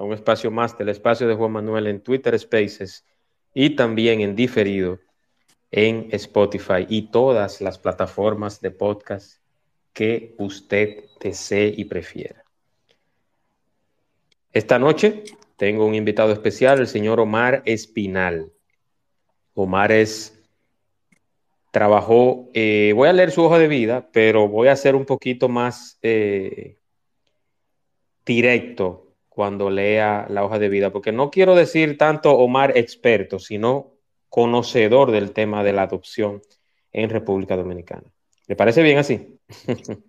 A un espacio más del espacio de Juan Manuel en Twitter Spaces y también en diferido en Spotify y todas las plataformas de podcast que usted desee y prefiera. Esta noche tengo un invitado especial, el señor Omar Espinal. Omar es trabajó, eh, voy a leer su hoja de vida, pero voy a ser un poquito más eh, directo cuando lea la hoja de vida, porque no quiero decir tanto Omar experto, sino conocedor del tema de la adopción en República Dominicana. ¿Le parece bien así?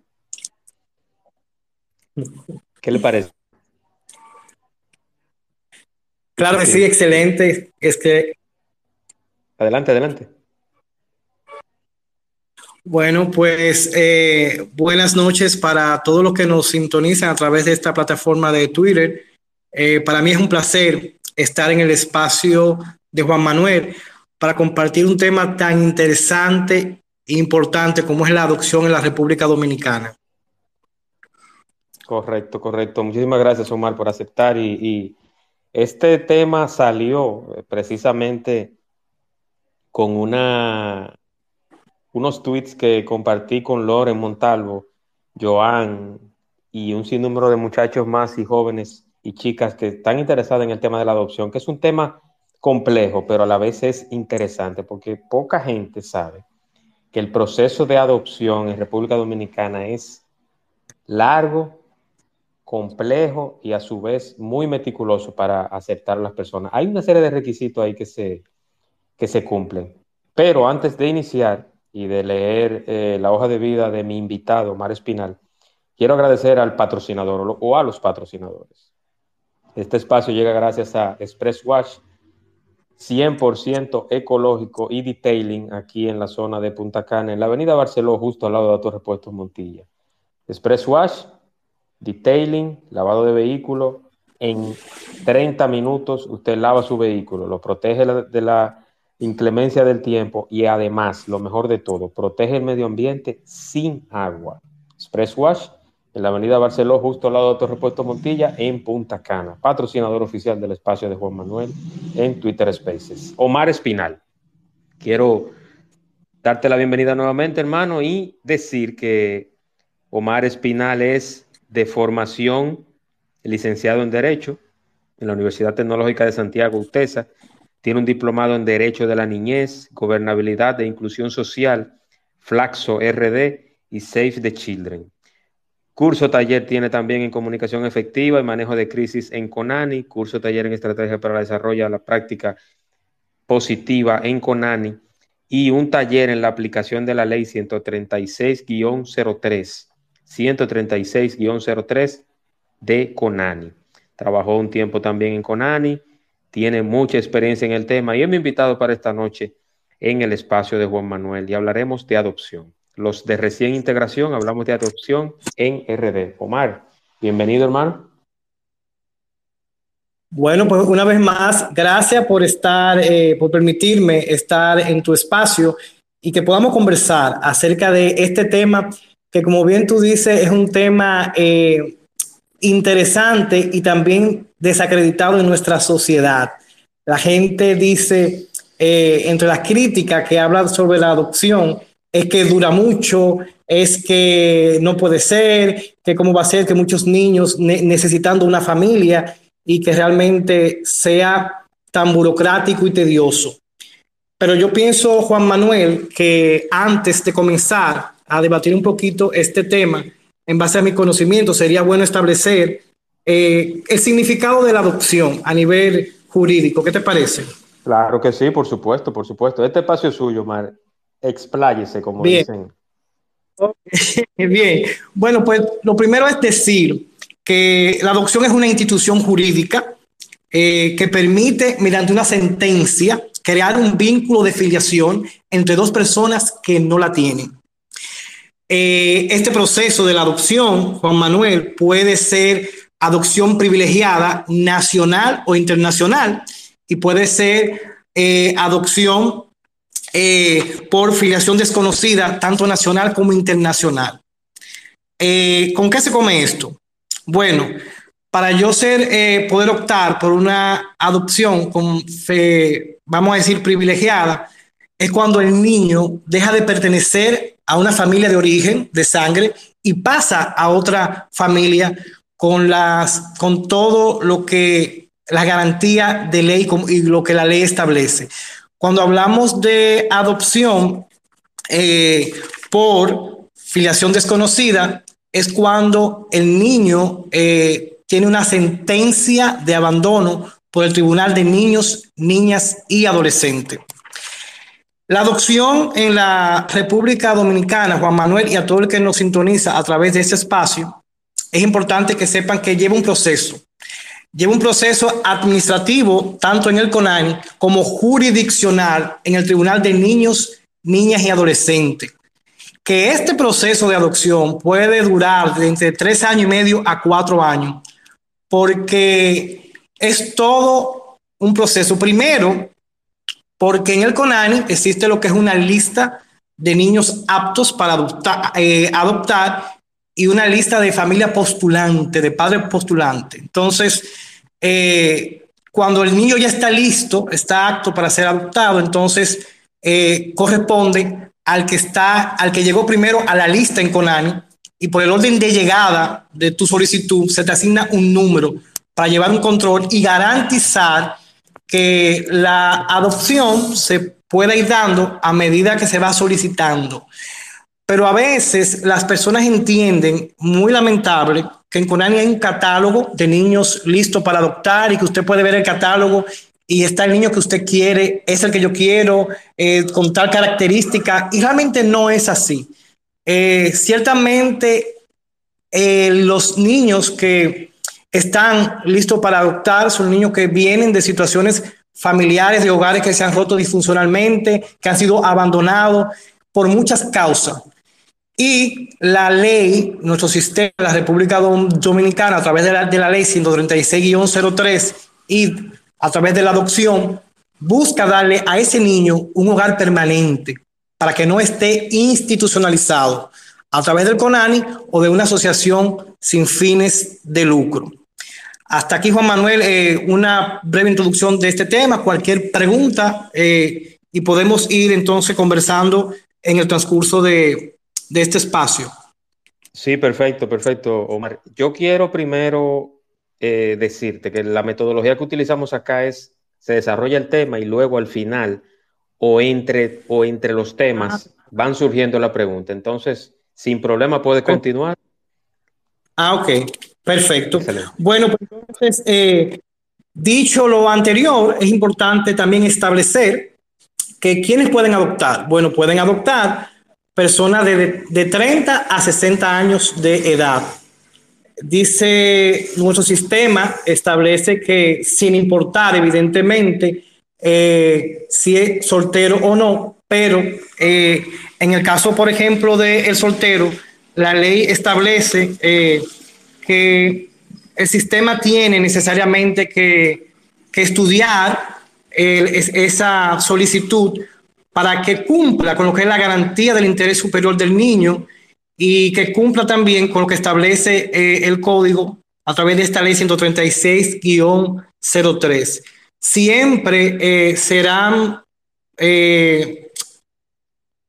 ¿Qué le parece? Claro que sí, excelente. Es que... Adelante, adelante. Bueno, pues eh, buenas noches para todos los que nos sintonizan a través de esta plataforma de Twitter. Eh, para mí es un placer estar en el espacio de Juan Manuel para compartir un tema tan interesante e importante como es la adopción en la República Dominicana. Correcto, correcto. Muchísimas gracias, Omar, por aceptar. Y, y este tema salió precisamente con una unos tweets que compartí con Loren Montalvo, Joan y un sinnúmero de muchachos más y jóvenes y chicas que están interesados en el tema de la adopción, que es un tema complejo, pero a la vez es interesante porque poca gente sabe que el proceso de adopción en República Dominicana es largo, complejo y a su vez muy meticuloso para aceptar a las personas. Hay una serie de requisitos ahí que se, que se cumplen. Pero antes de iniciar, y de leer eh, la hoja de vida de mi invitado, Mar Espinal, quiero agradecer al patrocinador o a los patrocinadores. Este espacio llega gracias a Express Wash, 100% ecológico y detailing aquí en la zona de Punta Cana, en la avenida Barceló, justo al lado de Autorrepuestos Montilla. Express Wash, detailing, lavado de vehículo. En 30 minutos usted lava su vehículo, lo protege de la inclemencia del tiempo y además, lo mejor de todo, protege el medio ambiente sin agua. Express Wash en la avenida Barceló, justo al lado de Repuesto Montilla, en Punta Cana, patrocinador oficial del espacio de Juan Manuel en Twitter Spaces. Omar Espinal, quiero darte la bienvenida nuevamente, hermano, y decir que Omar Espinal es de formación licenciado en Derecho en la Universidad Tecnológica de Santiago, UTESA, tiene un diplomado en Derecho de la Niñez, Gobernabilidad e Inclusión Social, Flaxo RD y Save the Children. Curso taller tiene también en Comunicación Efectiva y Manejo de Crisis en CONANI, curso taller en Estrategia para el Desarrollo de la Práctica Positiva en CONANI y un taller en la aplicación de la Ley 136-03, 136-03 de CONANI. Trabajó un tiempo también en CONANI tiene mucha experiencia en el tema y es mi invitado para esta noche en el espacio de Juan Manuel y hablaremos de adopción. Los de recién integración hablamos de adopción en RD. Omar, bienvenido hermano. Bueno, pues una vez más, gracias por estar, eh, por permitirme estar en tu espacio y que podamos conversar acerca de este tema que como bien tú dices es un tema eh, interesante y también desacreditado en nuestra sociedad. La gente dice, eh, entre las críticas que hablan sobre la adopción, es que dura mucho, es que no puede ser, que cómo va a ser que muchos niños necesitando una familia y que realmente sea tan burocrático y tedioso. Pero yo pienso, Juan Manuel, que antes de comenzar a debatir un poquito este tema, en base a mi conocimiento, sería bueno establecer eh, el significado de la adopción a nivel jurídico. ¿Qué te parece? Claro que sí, por supuesto, por supuesto. Este espacio es suyo, Mar. Expláyese, como dicen. Bien, bueno, pues lo primero es decir que la adopción es una institución jurídica eh, que permite, mediante una sentencia, crear un vínculo de filiación entre dos personas que no la tienen. Eh, este proceso de la adopción, Juan Manuel, puede ser adopción privilegiada nacional o internacional y puede ser eh, adopción por filiación desconocida, tanto nacional como internacional. ¿Con qué se come esto? Bueno, para yo ser, eh, poder optar por una adopción con vamos a decir, privilegiada, es cuando el niño deja de pertenecer a una familia de origen, de sangre, y pasa a otra familia con, las, con todo lo que la garantía de ley y lo que la ley establece. Cuando hablamos de adopción eh, por filiación desconocida, es cuando el niño eh, tiene una sentencia de abandono por el Tribunal de Niños, Niñas y Adolescentes. La adopción en la República Dominicana, Juan Manuel, y a todo el que nos sintoniza a través de ese espacio, es importante que sepan que lleva un proceso. Lleva un proceso administrativo, tanto en el CONANI como jurisdiccional en el Tribunal de Niños, Niñas y Adolescentes. Que este proceso de adopción puede durar de entre tres años y medio a cuatro años porque es todo un proceso. Primero, porque en el CONANI existe lo que es una lista de niños aptos para adoptar, eh, adoptar y una lista de familia postulante, de padre postulante. Entonces, eh, cuando el niño ya está listo, está apto para ser adoptado, entonces eh, corresponde al que está, al que llegó primero a la lista en CONANI y por el orden de llegada de tu solicitud se te asigna un número para llevar un control y garantizar que la adopción se pueda ir dando a medida que se va solicitando. Pero a veces las personas entienden, muy lamentable, que en Conani hay un catálogo de niños listos para adoptar y que usted puede ver el catálogo y está el niño que usted quiere, es el que yo quiero, eh, con tal característica, y realmente no es así. Eh, ciertamente, eh, los niños que están listos para adoptar son niños que vienen de situaciones familiares, de hogares que se han roto disfuncionalmente, que han sido abandonados por muchas causas. Y la ley, nuestro sistema, la República Dominicana, a través de la, de la ley 136-03 y a través de la adopción, busca darle a ese niño un hogar permanente, para que no esté institucionalizado a través del CONANI o de una asociación sin fines de lucro. Hasta aquí, Juan Manuel, eh, una breve introducción de este tema. Cualquier pregunta eh, y podemos ir entonces conversando en el transcurso de, de este espacio. Sí, perfecto, perfecto, Omar. Yo quiero primero eh, decirte que la metodología que utilizamos acá es, se desarrolla el tema y luego al final o entre, o entre los temas ah. van surgiendo la pregunta. Entonces, sin problema puede continuar. Ah, ok, perfecto. Bueno, pues entonces, eh, dicho lo anterior, es importante también establecer que quienes pueden adoptar. Bueno, pueden adoptar personas de, de 30 a 60 años de edad. Dice nuestro sistema, establece que sin importar evidentemente eh, si es soltero o no, pero eh, en el caso, por ejemplo, del el soltero, la ley establece eh, que el sistema tiene necesariamente que, estudiar esa solicitud para que cumpla con lo que es la garantía del interés superior del niño y que cumpla también con lo que establece el código a través de esta ley 136-03 siempre eh, serán eh,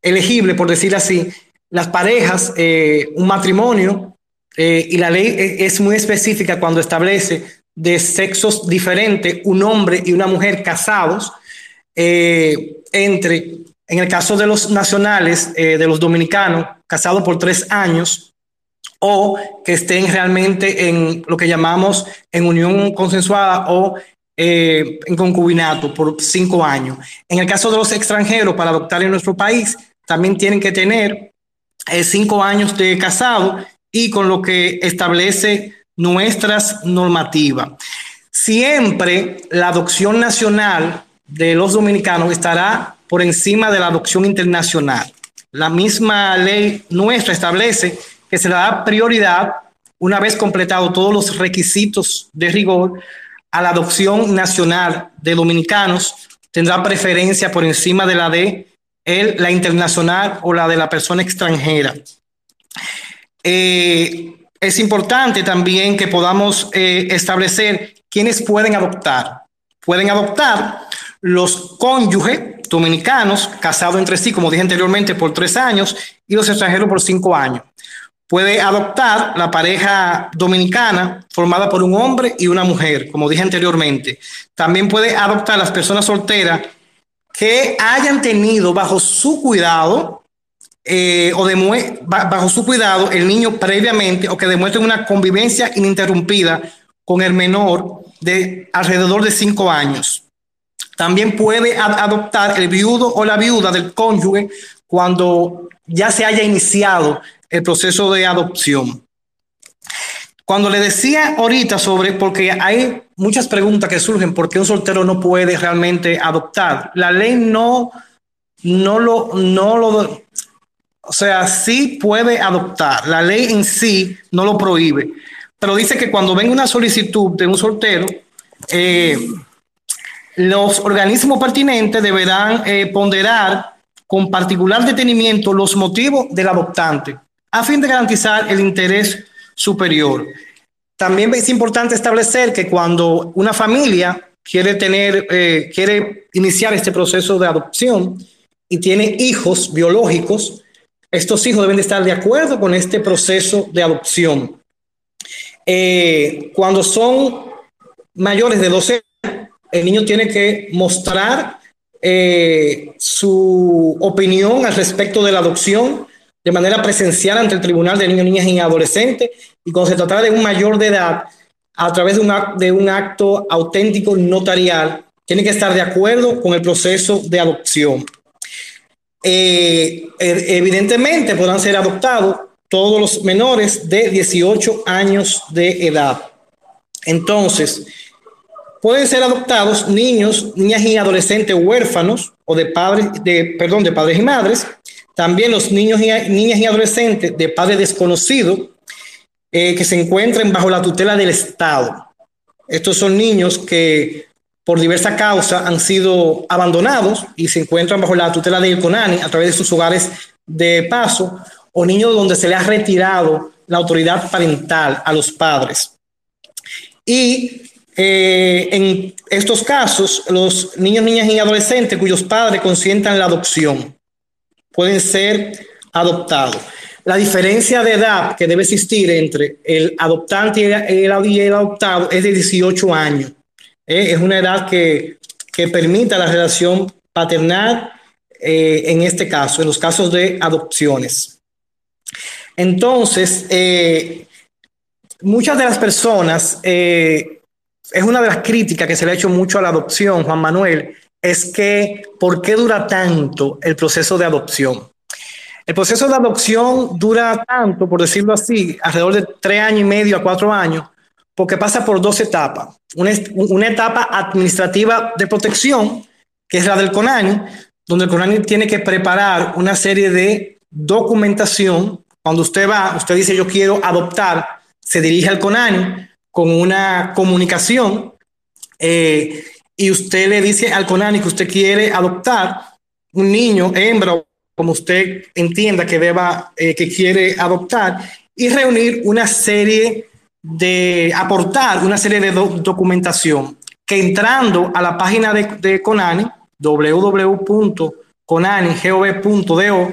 elegibles, por decir así, las parejas, eh, un matrimonio, y la ley es muy específica cuando establece de sexos diferentes, un hombre y una mujer casados, entre, en el caso de los nacionales, de los dominicanos, casados por tres años, o que estén realmente en lo que llamamos en unión consensuada o eh, en concubinato por cinco años. En el caso de los extranjeros, para adoptar en nuestro país, también tienen que tener eh, cinco años de casado y con lo que establece nuestras normativas. Siempre la adopción nacional de los dominicanos estará por encima de la adopción internacional. La misma ley nuestra establece que se le da prioridad, una vez completado todos los requisitos de rigor, a la adopción nacional de dominicanos, tendrá preferencia por encima de la de la internacional o la de la persona extranjera. Eh, es importante también que podamos eh, establecer quiénes pueden adoptar. Pueden adoptar los cónyuges dominicanos casados entre sí, como dije anteriormente, por tres años y los extranjeros por cinco años. Puede adoptar la pareja dominicana formada por un hombre y una mujer, como dije anteriormente. También puede adoptar las personas solteras que hayan tenido bajo su cuidado eh, o bajo su cuidado el niño previamente o que demuestren una convivencia ininterrumpida con el menor de alrededor de cinco años. También puede adoptar el viudo o la viuda del cónyuge cuando ya se haya iniciado el proceso de adopción. Cuando le decía ahorita sobre, porque hay muchas preguntas que surgen, ¿por qué un soltero no puede realmente adoptar? La ley no, no lo, no lo, o sea, sí puede adoptar. La ley en sí no lo prohíbe. Pero dice que cuando venga una solicitud de un soltero, eh, los organismos pertinentes deberán eh, ponderar con particular detenimiento los motivos del adoptante a fin de garantizar el interés superior. También es importante establecer que cuando una familia quiere tener, eh, quiere iniciar este proceso de adopción y tiene hijos biológicos, estos hijos deben de estar de acuerdo con este proceso de adopción. Eh, cuando son mayores de 12 años, el niño tiene que mostrar eh, su opinión al respecto de la adopción de manera presencial ante el Tribunal de Niños, Niñas y Adolescentes y cuando se tratara de un mayor de edad, a través de un, de un acto auténtico notarial, tiene que estar de acuerdo con el proceso de adopción. Eh, er, evidentemente podrán ser adoptados todos los menores de 18 años de edad. Entonces, pueden ser adoptados niños, niñas y adolescentes huérfanos o de padres, de, perdón, de padres y madres. También los niños y niñas y adolescentes de padres desconocidos eh, que se encuentren bajo la tutela del Estado. Estos son niños que por diversa causa han sido abandonados y se encuentran bajo la tutela del CONANI a través de sus hogares de paso o niños donde se le ha retirado la autoridad parental a los padres. Y eh, en estos casos, los niños, niñas y adolescentes cuyos padres consientan la adopción pueden ser adoptados. La diferencia de edad que debe existir entre el adoptante y el, adoptado es de 18 años. ¿eh? es una edad que, que permite la relación paternal eh, en este caso, en los casos de adopciones. Entonces, eh, muchas de las personas, es una de las críticas que se le ha hecho mucho a la adopción, Juan Manuel, es que ¿por qué dura tanto el proceso de adopción? El proceso de adopción dura tanto, por decirlo así, alrededor de tres años y medio a cuatro años, porque pasa por dos etapas. Una, etapa administrativa de protección, que es la del CONANI, donde el CONANI tiene que preparar una serie de documentación. Cuando usted va, usted dice yo quiero adoptar, se dirige al CONANI con una comunicación eh, y usted le dice al CONANI que usted quiere adoptar un niño, hembra, como usted entienda que deba, eh, que quiere adoptar, y reunir una serie de aportar una serie de documentación que entrando a la página de, de Conani, www.conani.gov.do,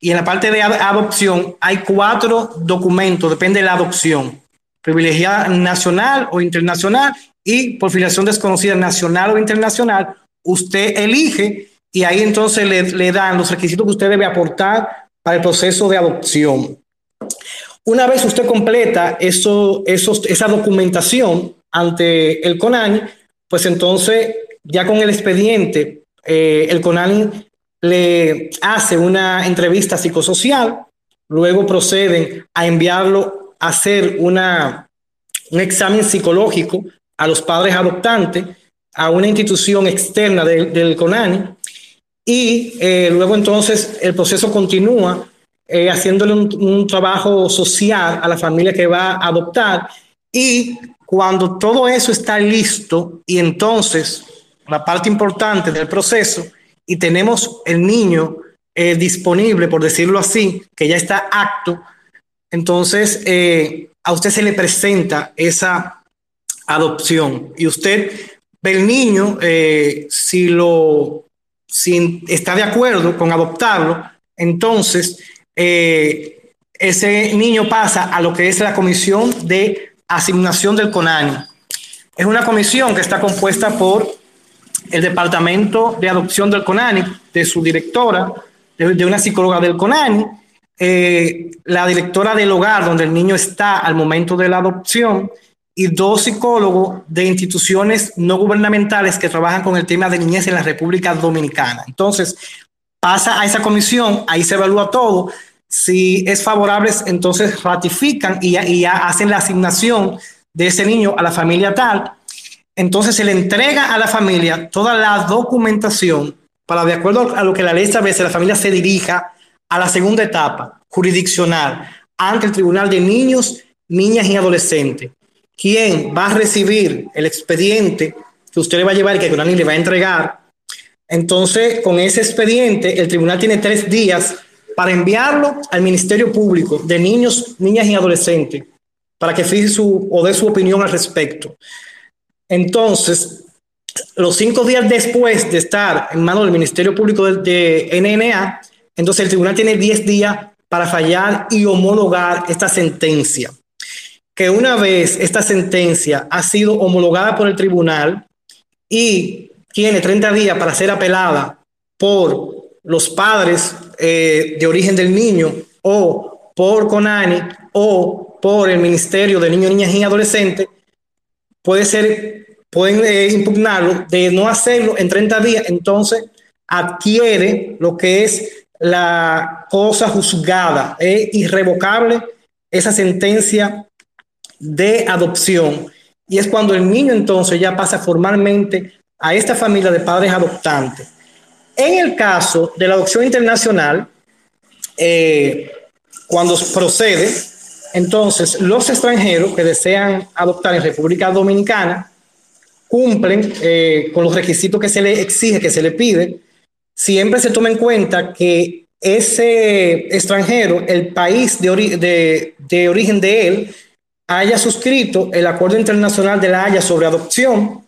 y en la parte de adopción hay cuatro documentos, depende de la adopción, privilegiada nacional o internacional y por filiación desconocida nacional o internacional, usted elige y ahí entonces le, le dan los requisitos que usted debe aportar para el proceso de adopción. Una vez usted completa eso, esa documentación ante el CONANI, pues entonces ya con el expediente, eh, el CONANI le hace una entrevista psicosocial, luego proceden a enviarlo hacer una, un examen psicológico a los padres adoptantes, a una institución externa del CONANI, y eh, luego entonces el proceso continúa eh, haciéndole un, trabajo social a la familia que va a adoptar, y cuando todo eso está listo, y entonces la parte importante del proceso, y tenemos el niño eh, disponible, por decirlo así, que ya está apto, entonces a usted se le presenta esa adopción y usted ve el niño, eh, si lo si está de acuerdo con adoptarlo, entonces eh, ese niño pasa a lo que es la comisión de asignación del CONANI. Es una comisión que está compuesta por el departamento de adopción del CONANI, de su directora, de, una psicóloga del CONANI, eh, la directora del hogar donde el niño está al momento de la adopción y dos psicólogos de instituciones no gubernamentales que trabajan con el tema de niñez en la República Dominicana. Entonces, pasa a esa comisión, ahí se evalúa todo. Si es favorable, entonces ratifican y ya, hacen la asignación de ese niño a la familia tal. Entonces se le entrega a la familia toda la documentación para, de acuerdo a lo que la ley establece, la familia se dirija a la segunda etapa jurisdiccional ante el Tribunal de Niños, Niñas y Adolescentes quién va a recibir el expediente que usted le va a llevar y que Conani le va a entregar. Entonces, con ese expediente, el tribunal tiene tres días para enviarlo al Ministerio Público de Niños, Niñas y Adolescentes para que fije su o dé su opinión al respecto. Entonces, los cinco días después de estar en manos del Ministerio Público de, de NNA, entonces el tribunal tiene diez días para fallar y homologar esta sentencia que una vez esta sentencia ha sido homologada por el tribunal y tiene 30 días para ser apelada por los padres eh, de origen del niño o por CONANI o por el Ministerio de Niños, Niñas y Adolescentes, puede ser, pueden eh, impugnarlo. De no hacerlo en 30 días, entonces adquiere lo que es la cosa juzgada, es irrevocable esa sentencia de adopción. Y es cuando el niño entonces ya pasa formalmente a esta familia de padres adoptantes. En el caso de la adopción internacional, eh, cuando procede, entonces los extranjeros que desean adoptar en República Dominicana cumplen eh, con los requisitos que se le exige, que se le pide. Siempre se toma en cuenta que ese extranjero, el país de, de origen de él, haya suscrito el Acuerdo Internacional de la Haya sobre adopción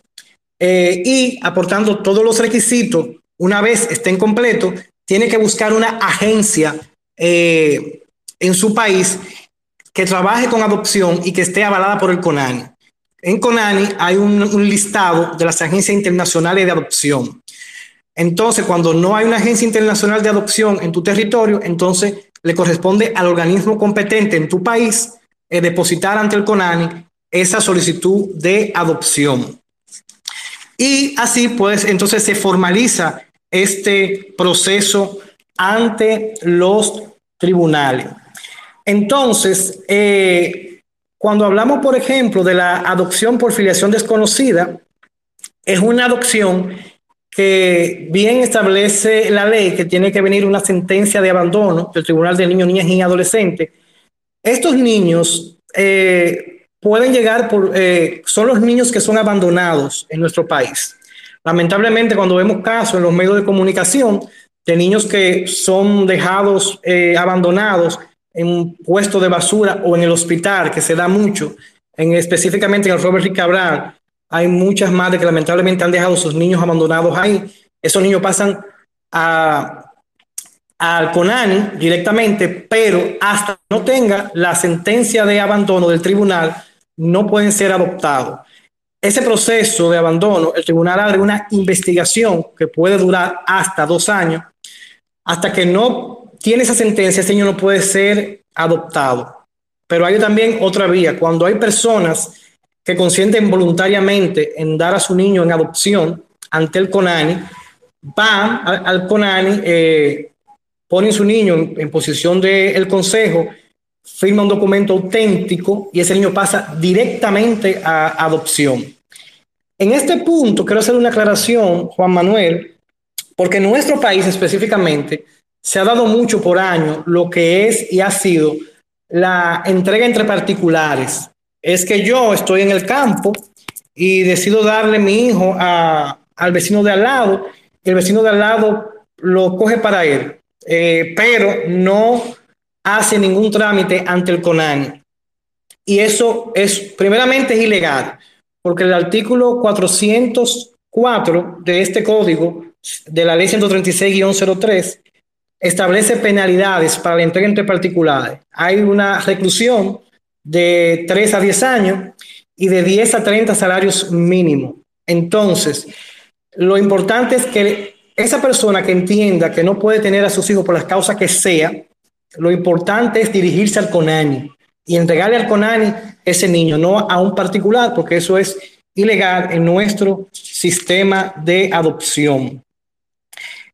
eh, y aportando todos los requisitos, una vez estén completos, tiene que buscar una agencia eh, en su país que trabaje con adopción y que esté avalada por el CONANI. En CONANI hay un, un listado de las agencias internacionales de adopción. Entonces, cuando no hay una agencia internacional de adopción en tu territorio, entonces le corresponde al organismo competente en tu país eh, depositar ante el CONANI esa solicitud de adopción. Y así pues entonces se formaliza este proceso ante los tribunales. Entonces, eh, cuando hablamos, por ejemplo, de la adopción por filiación desconocida, es una adopción que bien establece la ley que tiene que venir una sentencia de abandono del Tribunal de Niños, Niñas y Adolescentes estos niños eh, pueden llegar por, eh, son los niños que son abandonados en nuestro país. Lamentablemente, cuando vemos casos en los medios de comunicación de niños que son dejados eh, abandonados en un puesto de basura o en el hospital, que se da mucho, en, específicamente en el Robert Cabral, hay muchas madres que lamentablemente han dejado a sus niños abandonados ahí. Esos niños pasan a al CONANI directamente, pero hasta no tenga la sentencia de abandono del tribunal, no pueden ser adoptados. Ese proceso de abandono, el tribunal abre una investigación que puede durar hasta dos años. Hasta que no tiene esa sentencia, ese niño no puede ser adoptado. Pero hay también otra vía. Cuando hay personas que consienten voluntariamente en dar a su niño en adopción ante el CONANI, van al, CONANI, eh, ponen su niño en, posición del consejo firma un documento auténtico y ese niño pasa directamente a adopción. En este punto quiero hacer una aclaración, Juan Manuel, porque en nuestro país específicamente se ha dado mucho por año lo que es y ha sido la entrega entre particulares. Es que yo estoy en el campo y decido darle mi hijo al vecino de al lado, y el vecino de al lado lo coge para él, eh, pero no hace ningún trámite ante el CONANI. Y eso es, primeramente, ilegal, porque el artículo 404 de este código de la ley 136-03 establece penalidades para la entrega entre particulares. Hay una reclusión de 3 a 10 años y de 10 a 30 salarios mínimos. Entonces, lo importante es que esa persona que entienda que no puede tener a sus hijos por las causas que sea, lo importante es dirigirse al CONANI y entregarle al CONANI ese niño, no a un particular, porque eso es ilegal en nuestro sistema de adopción.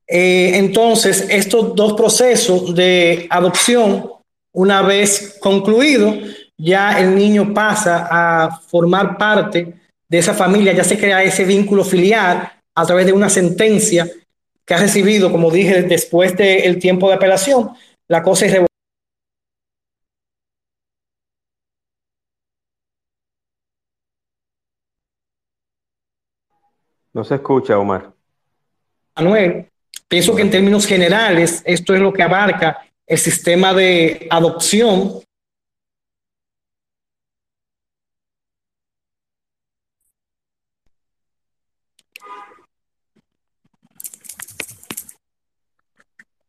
Eh, entonces, estos dos procesos de adopción, una vez concluido, ya el niño pasa a formar parte de esa familia, ya se crea ese vínculo filial a través de una sentencia que ha recibido, como dije, después del tiempo de apelación, la cosa es No se escucha, Omar. Manuel, pienso que en términos generales esto es lo que abarca el sistema de adopción.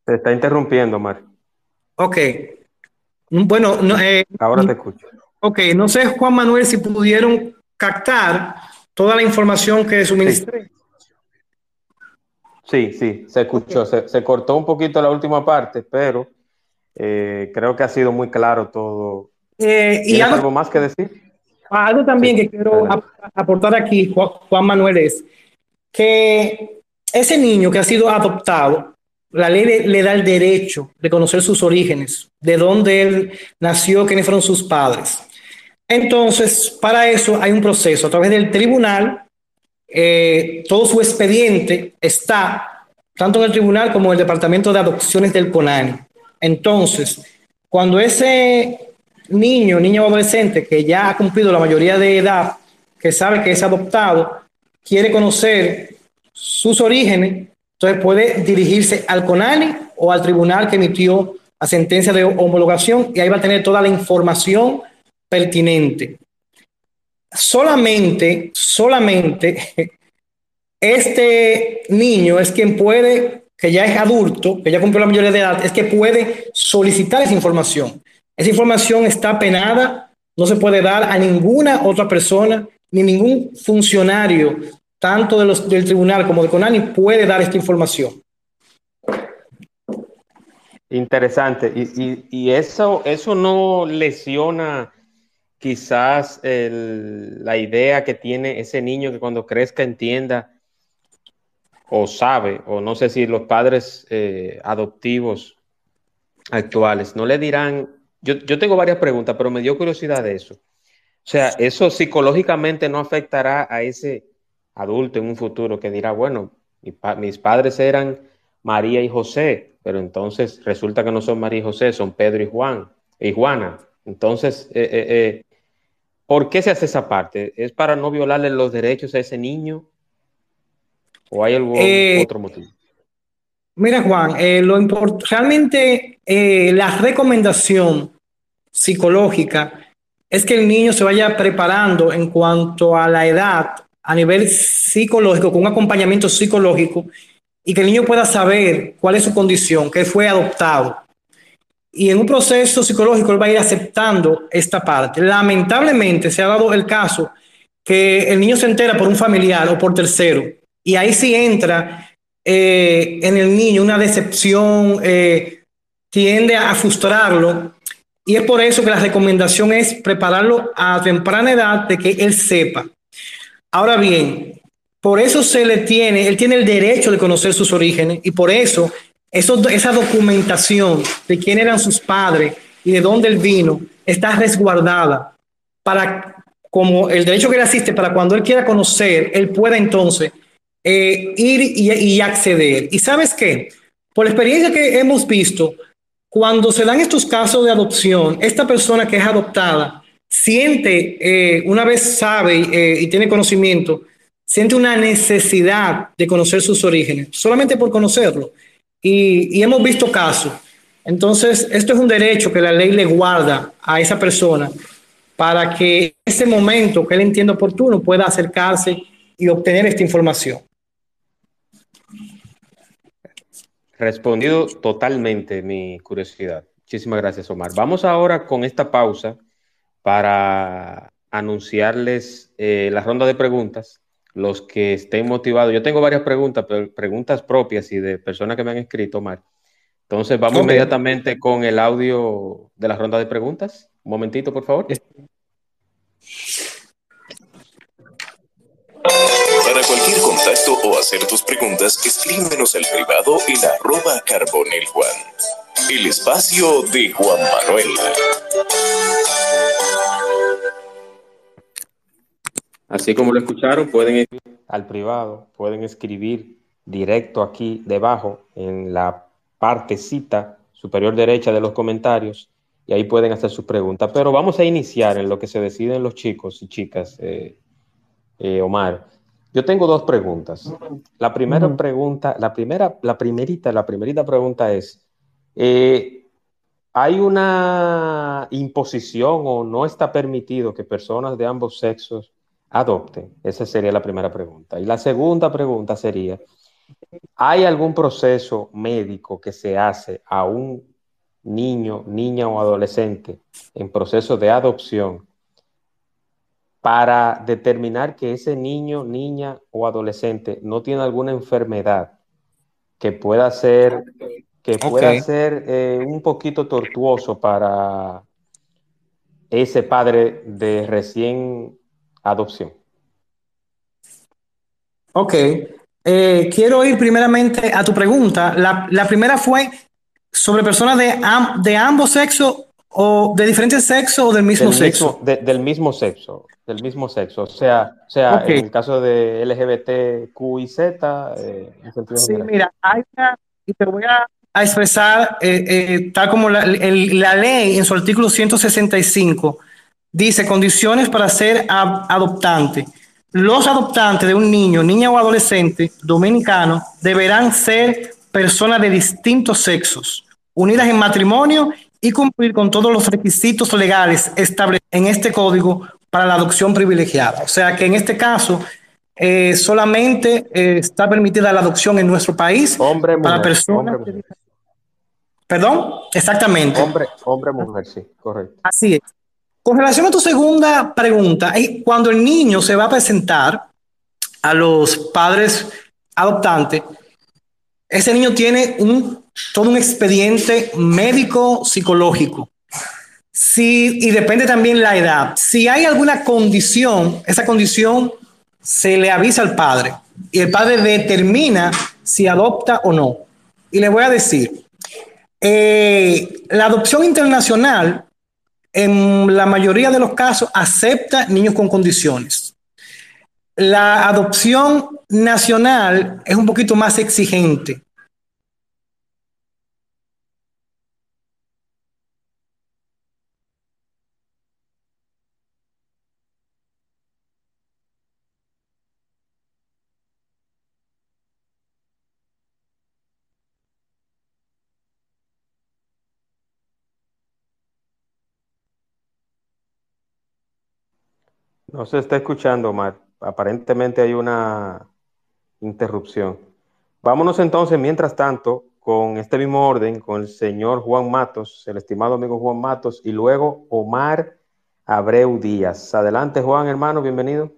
Se está interrumpiendo, Omar. Ok. Bueno, no, eh, ahora te escucho. Ok, no sé, Juan Manuel, si pudieron captar toda la información que suministré. Sí, sí, se escuchó, se, cortó un poquito la última parte, pero eh, creo que ha sido muy claro todo. Eh, ¿Y algo, más que decir? Algo también que quiero aportar aquí, Juan Manuel, es que ese niño que ha sido adoptado, la ley le, da el derecho de conocer sus orígenes, de dónde él nació, quiénes fueron sus padres. Entonces, para eso hay un proceso a través del tribunal. Eh, todo su expediente está tanto en el tribunal como en el departamento de adopciones del CONANI. Entonces, cuando ese niño, niño o adolescente que ya ha cumplido la mayoría de edad, que sabe que es adoptado, quiere conocer sus orígenes, entonces puede dirigirse al CONANI o al tribunal que emitió la sentencia de homologación y ahí va a tener toda la información pertinente. Solamente, solamente este niño es quien puede, que ya es adulto, que ya cumplió la mayoría de edad, es que puede solicitar esa información. Esa información está penada, no se puede dar a ninguna otra persona, ni ningún funcionario, tanto de los, del tribunal como de CONANI, puede dar esta información. Interesante. Y, eso, eso no lesiona quizás la idea que tiene ese niño que cuando crezca entienda o sabe, o no sé si los padres eh, adoptivos actuales no le dirán, yo, yo, tengo varias preguntas, pero me dio curiosidad de eso. O sea, eso psicológicamente no afectará a ese adulto en un futuro que dirá, bueno, mis padres eran María y José, pero entonces resulta que no son María y José, son Pedro y Juan y Juana. Entonces, eh, eh, ¿Por qué se hace esa parte? ¿Es para no violarle los derechos a ese niño? ¿O hay algún eh, otro motivo? Mira, Juan, eh, lo realmente eh, la recomendación psicológica es que el niño se vaya preparando en cuanto a la edad a nivel psicológico, con un acompañamiento psicológico, y que el niño pueda saber cuál es su condición, que fue adoptado, y en un proceso psicológico él va a ir aceptando esta parte. Lamentablemente se ha dado el caso que el niño se entera por un familiar o por tercero y ahí sí entra eh, en el niño una decepción, eh, tiende a frustrarlo y es por eso que la recomendación es prepararlo a temprana edad de que él sepa. Ahora bien, por eso se le tiene, él tiene el derecho de conocer sus orígenes y por eso esa documentación de quién eran sus padres, y de dónde él vino está resguardada para, como el derecho que le asiste, para cuando él quiera conocer, él pueda entonces eh, ir y, y acceder. ¿Y sabes qué? Por la experiencia que hemos visto, cuando se dan estos casos de adopción, esta persona que es adoptada siente, eh, una vez sabe eh, y tiene conocimiento, siente una necesidad de conocer sus orígenes, solamente por conocerlo. Y, hemos visto casos. Entonces, esto es un derecho que la ley le guarda a esa persona para que ese momento que él entienda oportuno pueda acercarse y obtener esta información. Respondido totalmente mi curiosidad. Muchísimas gracias, Omar. Vamos ahora con esta pausa para anunciarles eh, la ronda de preguntas. Los que estén motivados, yo tengo varias preguntas, pero preguntas propias y de personas que me han escrito, Omar. Entonces, vamos inmediatamente con el audio de la ronda de preguntas. Un momentito, por favor. Para cualquier contacto o hacer tus preguntas, escríbenos al privado en arroba carbonel Juan. El espacio de Juan Manuel. Así como lo escucharon, pueden ir al privado, pueden escribir directo aquí debajo en la partecita superior derecha de los comentarios y ahí pueden hacer sus preguntas. Pero vamos a iniciar en lo que se deciden los chicos y chicas, eh, eh, Omar. Yo tengo dos preguntas. La primera pregunta, la primera, la primerita, la primerita pregunta es, eh, ¿hay una imposición o no está permitido que personas de ambos sexos adopten? Esa sería la primera pregunta. Y la segunda pregunta sería, ¿hay algún proceso médico que se hace a un niño, niña o adolescente en proceso de adopción para determinar que ese niño, niña o adolescente no tiene alguna enfermedad que pueda ser, que pueda ser eh, un poquito tortuoso para ese padre de recién adopción. Ok. Eh, quiero ir primeramente a tu pregunta. La, primera fue sobre personas de, de ambos sexos o de diferentes sexos o del mismo sexo. del mismo sexo del mismo sexo, o sea, o sea en el caso de LGBT, Q y Z. Eh, sí, mira, hay y te voy a, expresar, eh, eh, tal como la, ley en su artículo 165 dice condiciones para ser adoptante. Los adoptantes de un niño, niña o adolescente dominicano deberán ser personas de distintos sexos, unidas en matrimonio y cumplir con todos los requisitos legales establecidos en este código para la adopción privilegiada. O sea que en este caso eh, solamente eh, está permitida la adopción en nuestro país hombre, para personas. Perdón, exactamente. Hombre, hombre, mujer, sí, correcto. Así es. Con relación a tu segunda pregunta, cuando el niño se va a presentar a los padres adoptantes, ese niño tiene un, todo un expediente médico psicológico Sí, y depende también la edad. Si hay alguna condición, esa condición se le avisa al padre y el padre determina si adopta o no. Y le voy a decir, eh, la adopción internacional en la mayoría de los casos acepta niños con condiciones. La adopción nacional es un poquito más exigente. No se está escuchando, Omar. Aparentemente hay una interrupción. Vámonos entonces, mientras tanto, con este mismo orden, con el señor Juan Matos, el estimado amigo Juan Matos, y luego Omar Abreu Díaz. Adelante, Juan, hermano, bienvenido.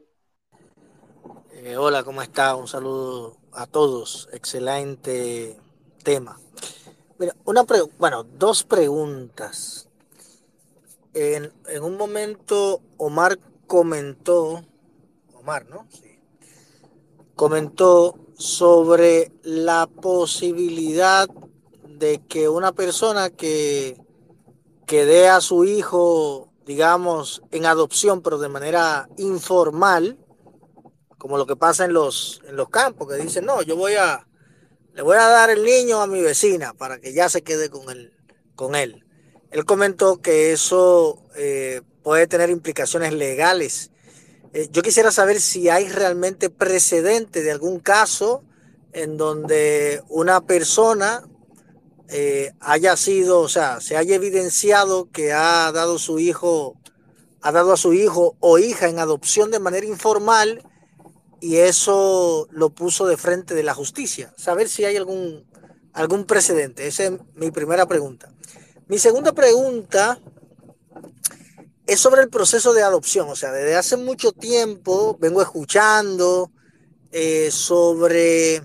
Eh, hola, ¿cómo está? Un saludo a todos. Excelente tema. Una bueno, dos preguntas. En un momento, Omar comentó, Omar, ¿no? Sí. Comentó sobre la posibilidad de que una persona que, que dé a su hijo, digamos, en adopción, pero de manera informal, como lo que pasa en los, en los campos, que dicen, no, yo voy a, le voy a dar el niño a mi vecina para que ya se quede con él. Con él. comentó que eso eh, puede tener implicaciones legales. Eh, yo quisiera saber si hay realmente precedente de algún caso en donde una persona eh, haya sido, o sea, se haya evidenciado que ha dado su hijo, ha dado a su hijo o hija en adopción de manera informal y eso lo puso de frente de la justicia. Saber si hay algún, algún precedente. Esa es mi primera pregunta. Mi segunda pregunta es sobre el proceso de adopción. O sea, desde hace mucho tiempo vengo escuchando eh, sobre,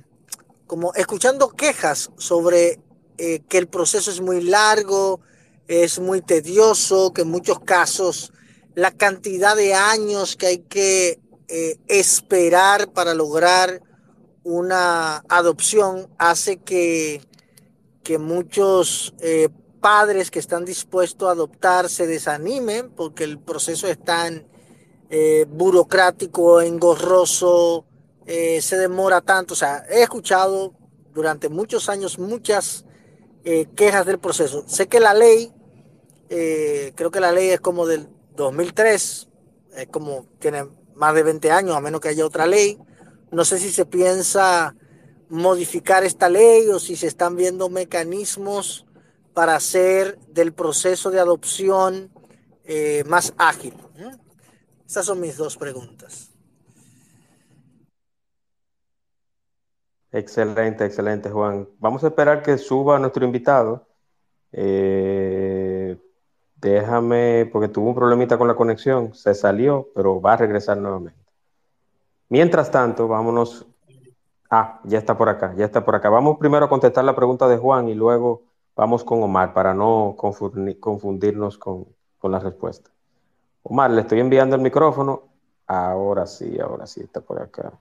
como escuchando quejas sobre eh, que el proceso es muy largo, es muy tedioso, que en muchos casos la cantidad de años que hay que eh, esperar para lograr una adopción hace que, que muchos padres que están dispuestos a adoptar se desanimen porque el proceso es tan eh, burocrático, engorroso, eh, se demora tanto. O sea, he escuchado durante muchos años muchas eh, quejas del proceso. Sé que la ley, creo que la ley es como del 2003, es como tiene más de 20 años, a menos que haya otra ley. No sé si se piensa modificar esta ley o si se están viendo mecanismos para hacer del proceso de adopción eh, más ágil? Esas son mis dos preguntas. Excelente, excelente, Juan. Vamos a esperar que suba nuestro invitado. Eh, déjame, porque tuvo un problemita con la conexión, se salió, pero va a regresar nuevamente. Mientras tanto, vámonos. Ah, ya está por acá, ya está por acá. Vamos primero a contestar la pregunta de Juan y luego Vamos con Omar para no confundirnos con, la respuesta. Omar, le estoy enviando el micrófono. Ahora sí, ahora sí, está por acá.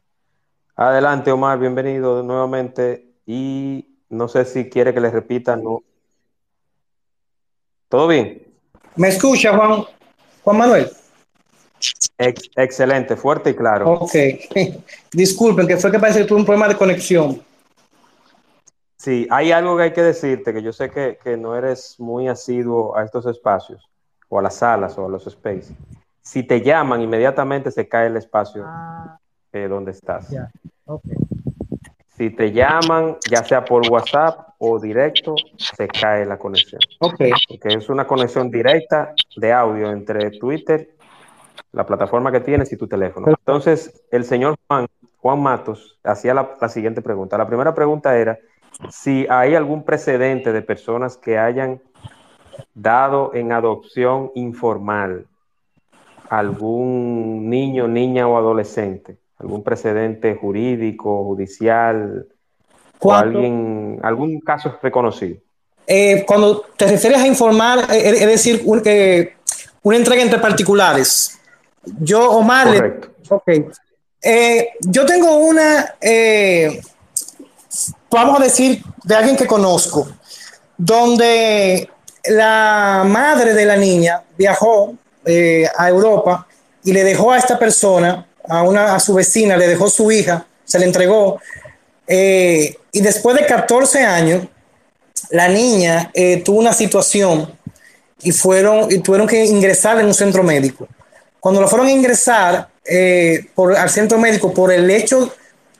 Adelante, Omar, bienvenido nuevamente. Y no sé si quiere que le repita, ¿no? ¿Todo bien? ¿Me escucha, Juan, Juan Manuel? excelente, fuerte y claro. Ok. Disculpen, que fue que parece que tuve un problema de conexión. Sí, hay algo que hay que decirte, que yo sé que, no eres muy asiduo a estos espacios, o a las salas, o a los spaces. Si te llaman, inmediatamente se cae el espacio ah. eh, donde estás. Si te llaman, ya sea por WhatsApp o directo, se cae la conexión. Okay. Porque es una conexión directa de audio entre Twitter, la plataforma que tienes y tu teléfono. Entonces, el señor Juan, Juan Matos hacía la siguiente pregunta. La primera pregunta era si hay algún precedente de personas que hayan dado en adopción informal algún niño, niña o adolescente, algún precedente jurídico, judicial, o alguien, algún caso reconocido. Eh, cuando te refieres a informar, eh, es decir, una entrega entre particulares. Yo, Omar, Correcto. Eh, yo tengo una vamos a decir, de alguien que conozco, donde la madre de la niña viajó eh, a Europa y le dejó a esta persona, a, una, a su vecina, le dejó su hija, se le entregó, eh, y después de 14 años, la niña eh, tuvo una situación y fueron y tuvieron que ingresar en un centro médico. Cuando lo fueron a ingresar al centro médico por el hecho,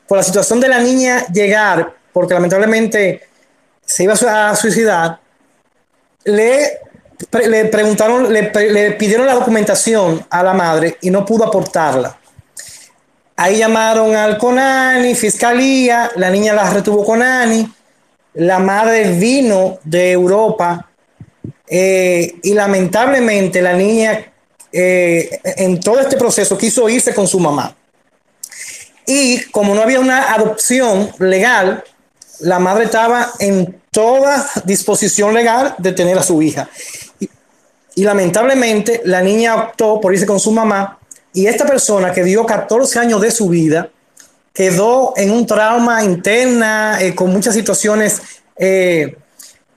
por la situación de la niña llegar porque lamentablemente se iba a suicidar, le, le preguntaron, le, pidieron la documentación a la madre y no pudo aportarla. Ahí llamaron al CONANI, fiscalía, la niña la retuvo CONANI, la madre vino de Europa eh, y lamentablemente la niña eh, en todo este proceso quiso irse con su mamá. Y como no había una adopción legal, la madre estaba en toda disposición legal de tener a su hija. Y, lamentablemente la niña optó por irse con su mamá y esta persona que dio 14 años de su vida quedó en un trauma interna, eh, con muchas situaciones eh,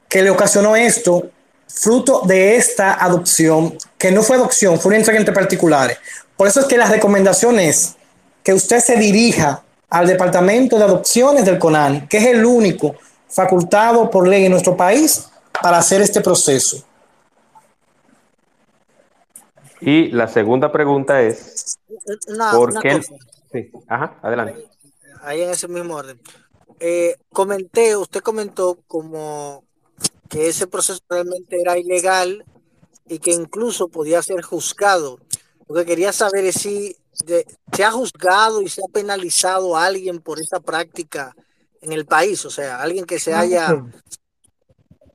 que le ocasionó esto. fruto de esta adopción, que no fue adopción, fue una entrega entre particulares. Por eso es que la recomendación es que usted se dirija al Departamento de Adopciones del CONANI, que es el único facultado por ley en nuestro país para hacer este proceso. Y la segunda pregunta es, ¿por qué? Sí, ajá, adelante. Ahí en ese mismo orden. Eh, comenté, usted comentó como que ese proceso realmente era ilegal y que incluso podía ser juzgado. Lo que quería saber es si se ha juzgado y se ha penalizado a alguien por esta práctica en el país, o sea, alguien que se haya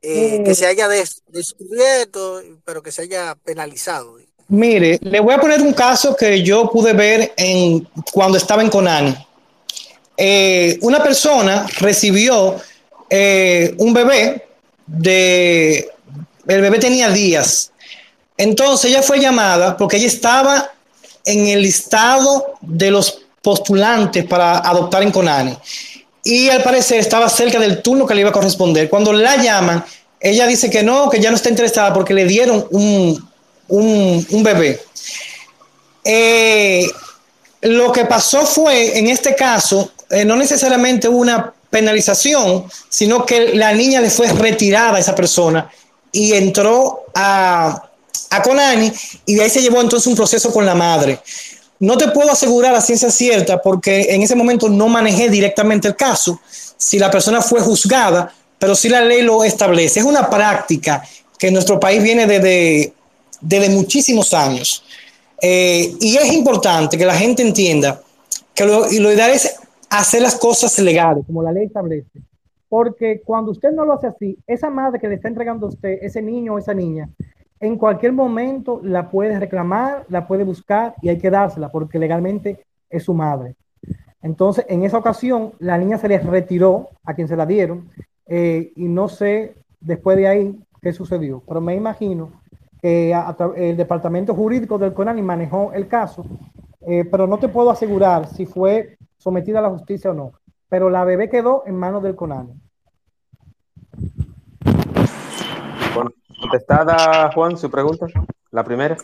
eh, que se haya descubierto, pero que se haya penalizado. Mire, le voy a poner un caso que yo pude ver en cuando estaba en Conani. Eh, una persona recibió eh, un bebé de el bebé tenía días. Entonces ella fue llamada porque ella estaba en el listado de los postulantes para adoptar en Conani. Y al parecer estaba cerca del turno que le iba a corresponder. Cuando la llaman, ella dice que no, que ya no está interesada porque le dieron un, un, bebé. Eh, lo que pasó fue, en este caso, eh, no necesariamente una penalización, sino que la niña le fue retirada a esa persona y entró a, a Conani y de ahí se llevó entonces un proceso con la madre. No te puedo asegurar a ciencia cierta porque en ese momento no manejé directamente el caso, si la persona fue juzgada, pero si la ley lo establece. Es una práctica que en nuestro país viene desde, desde muchísimos años. Eh, y es importante que la gente entienda que lo, y lo ideal es hacer las cosas legales, como la ley establece. Porque cuando usted no lo hace así, esa madre que le está entregando a usted, ese niño o esa niña, en cualquier momento la puede reclamar, la puede buscar y hay que dársela porque legalmente es su madre. Entonces, en esa ocasión, la niña se le retiró a quien se la dieron eh, y no sé después de ahí qué sucedió, pero me imagino que el departamento jurídico del CONANI manejó el caso, eh, pero no te puedo asegurar si fue sometida a la justicia o no. Pero la bebé quedó en manos del CONANI. Bueno, contestada, Juan, su pregunta. La primera.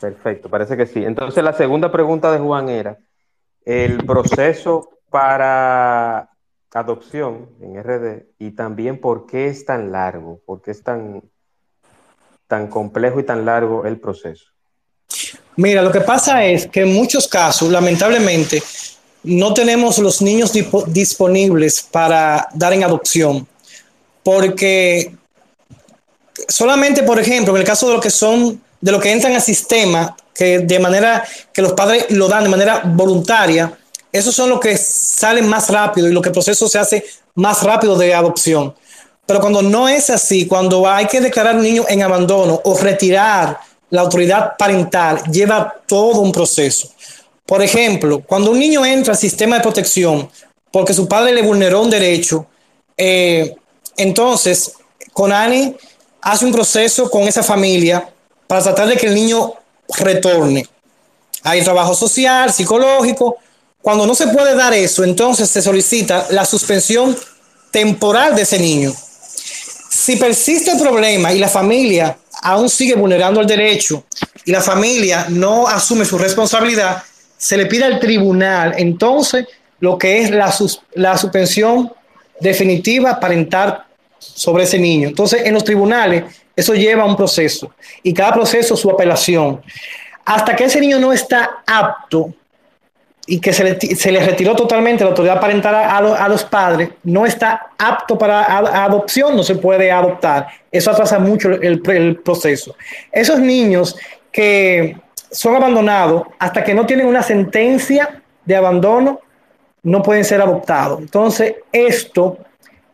Perfecto, parece que sí. Entonces, la segunda pregunta de Juan era, el proceso para adopción en RD y también por qué es tan largo, por qué es tan, tan complejo y tan largo el proceso. Mira, lo que pasa es que en muchos casos, lamentablemente, no tenemos los niños disponibles para dar en adopción, porque solamente, por ejemplo, en el caso de lo que son, de lo que entran al sistema, que de manera que los padres lo dan de manera voluntaria, esos son los que salen más rápido y lo que el proceso se hace más rápido de adopción. Pero cuando no es así, cuando hay que declarar un niño en abandono o retirar la autoridad parental lleva todo un proceso. Por ejemplo, cuando un niño entra al sistema de protección porque su padre le vulneró un derecho, eh, entonces Conani hace un proceso con esa familia para tratar de que el niño retorne. Hay trabajo social, psicológico. Cuando no se puede dar eso, entonces se solicita la suspensión temporal de ese niño. Si persiste el problema y la familia aún sigue vulnerando el derecho y la familia no asume su responsabilidad, se le pide al tribunal entonces lo que es la, la suspensión definitiva parental sobre ese niño. Entonces, en los tribunales, eso lleva un proceso y cada proceso su apelación. Hasta que ese niño no está apto y que se le, se le, retiró totalmente la autoridad parental a, a, los padres, no está apto para adopción, no se puede adoptar. Eso atrasa mucho el, proceso. Esos niños que son abandonados hasta que no tienen una sentencia de abandono, no pueden ser adoptados. Entonces, esto